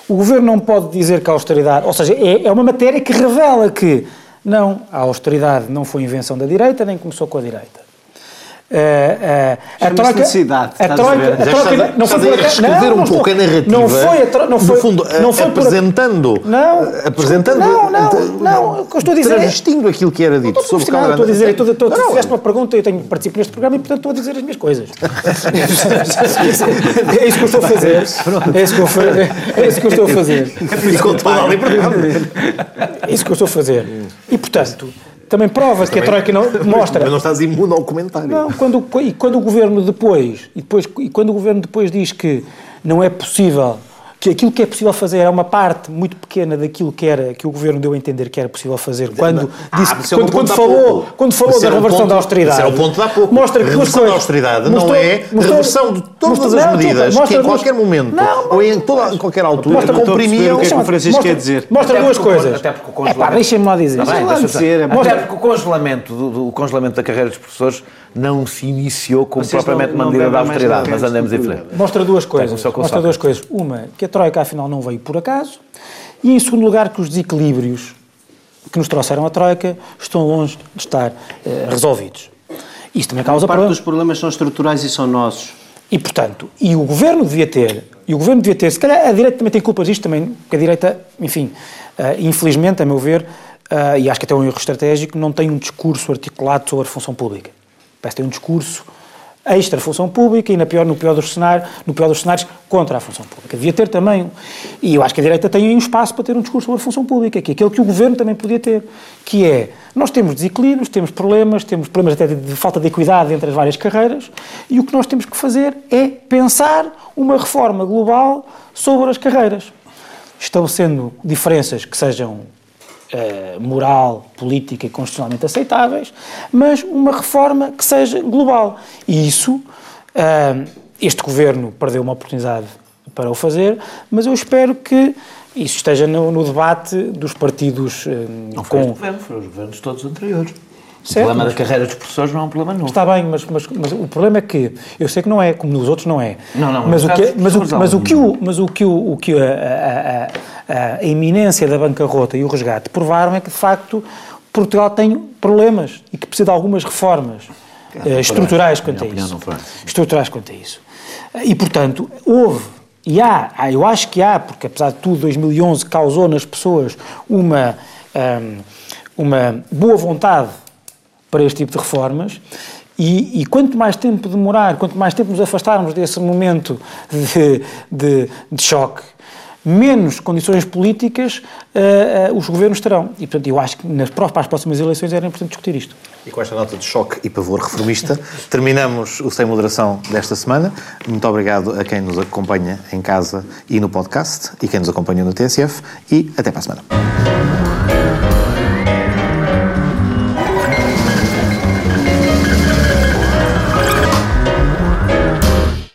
o governo não pode dizer que a austeridade. Ou seja, é, é uma matéria que revela que não, a austeridade não foi invenção da direita, nem começou com a direita. Eh, eh, a troika, a troika, a troika não foi por acaso, reescrever não, um não pouco a narrativa, Não foi, a tro- não no foi, fundo, não foi apresentando, Não, apresentando, não, não, não, o que eu estou a dizer é- travestindo aquilo que era dito Não estou sobre era... estou a dizer, estou, estou, Não, tu não, fizeste uma pergunta, eu tenho participo neste programa e, portanto, estou a dizer as minhas coisas. (laughs) é isso que eu estou a fazer. É isso que eu, é isso que eu estou a fazer. É isso que eu estou a fazer. E, portanto, também prova que a Troika não (laughs) mostra. Mas não estás imune ao comentário. Não, quando, e quando o governo depois, e depois, e quando o governo depois diz que não é possível, que aquilo que é possível fazer é uma parte muito pequena daquilo que era que o governo deu a entender que era possível fazer quando Ah, disse era quando, quando falou pouco. quando falou da um reversão ponto- da austeridade isso era o ponto de há pouco. mostra que Reversão coisas da austeridade mostrou- não é mostrou- reversão de todas mostrou- as não, medidas que em qualquer momento Não, ou em, toda, em qualquer altura Mostra- comprimiam o que é que o Francisco mostra- quer dizer. mostra Até duas coisas até porque o é congelamento- deixem-me lá dizer é. Até porque o congelamento, do, congelamento da carreira dos professores não se iniciou como Vocês propriamente uma medida da austeridade, mas café andemos em frente. Mostra duas coisas. com Mostra duas coisas. Uma, que a Troika afinal não veio por acaso. E em segundo lugar, que os desequilíbrios que nos trouxeram a Troika estão longe de estar eh, resolvidos. Isto também causa Parte problemas. dos problemas são estruturais e são nossos. E, portanto, e o governo devia ter, e o governo devia ter, se calhar a direita também tem culpas disto também, porque a direita, enfim, uh, infelizmente, a meu ver, uh, e acho que até é um erro estratégico, não tem um discurso articulado sobre a função pública. Parece ter um discurso extra função pública e, na pior, no, pior dos cenários, no pior dos cenários, contra a função pública. Devia ter também, e eu acho que a direita tem um espaço para ter um discurso sobre a função pública, que é aquele que o governo também podia ter, que é, nós temos desequilíbrios, temos problemas, temos problemas até de, de falta de equidade entre as várias carreiras, e o que nós temos que fazer é pensar uma reforma global sobre as carreiras, estabelecendo diferenças que sejam Uh, moral, política e constitucionalmente aceitáveis, mas uma reforma que seja global. E isso, uh, este governo perdeu uma oportunidade para o fazer, mas eu espero que isso esteja no, no debate dos partidos. Uh, não foi com... este governo, foram os governos todos anteriores. Certo, o problema mas... da carreira dos professores não é um problema novo. Está bem, mas, mas, mas, o problema é que, eu sei que não é, como nos outros não é. Não, não, mas, o que, mas, o, mas o que, o, mas o que, o, o que a, a, a, a iminência da bancarrota e o resgate provaram é que, de facto, Portugal tem problemas e que precisa de algumas reformas uh, estruturais quanto a isso. Estruturais quanto a isso. E, portanto, houve e há, eu acho que há, porque apesar de tudo, 2011 causou nas pessoas uma, um, uma boa vontade para este tipo de reformas. E, e, quanto mais tempo demorar, quanto mais tempo nos afastarmos desse momento de, de, de choque, menos condições políticas uh, uh, os governos terão. E, portanto, eu acho que nas, para as próximas eleições era importante discutir isto. E com esta nota de choque e pavor reformista, (laughs) terminamos o Sem Moderação desta semana. Muito obrigado a quem nos acompanha em casa e no podcast, e quem nos acompanha no TSF, e até para a semana.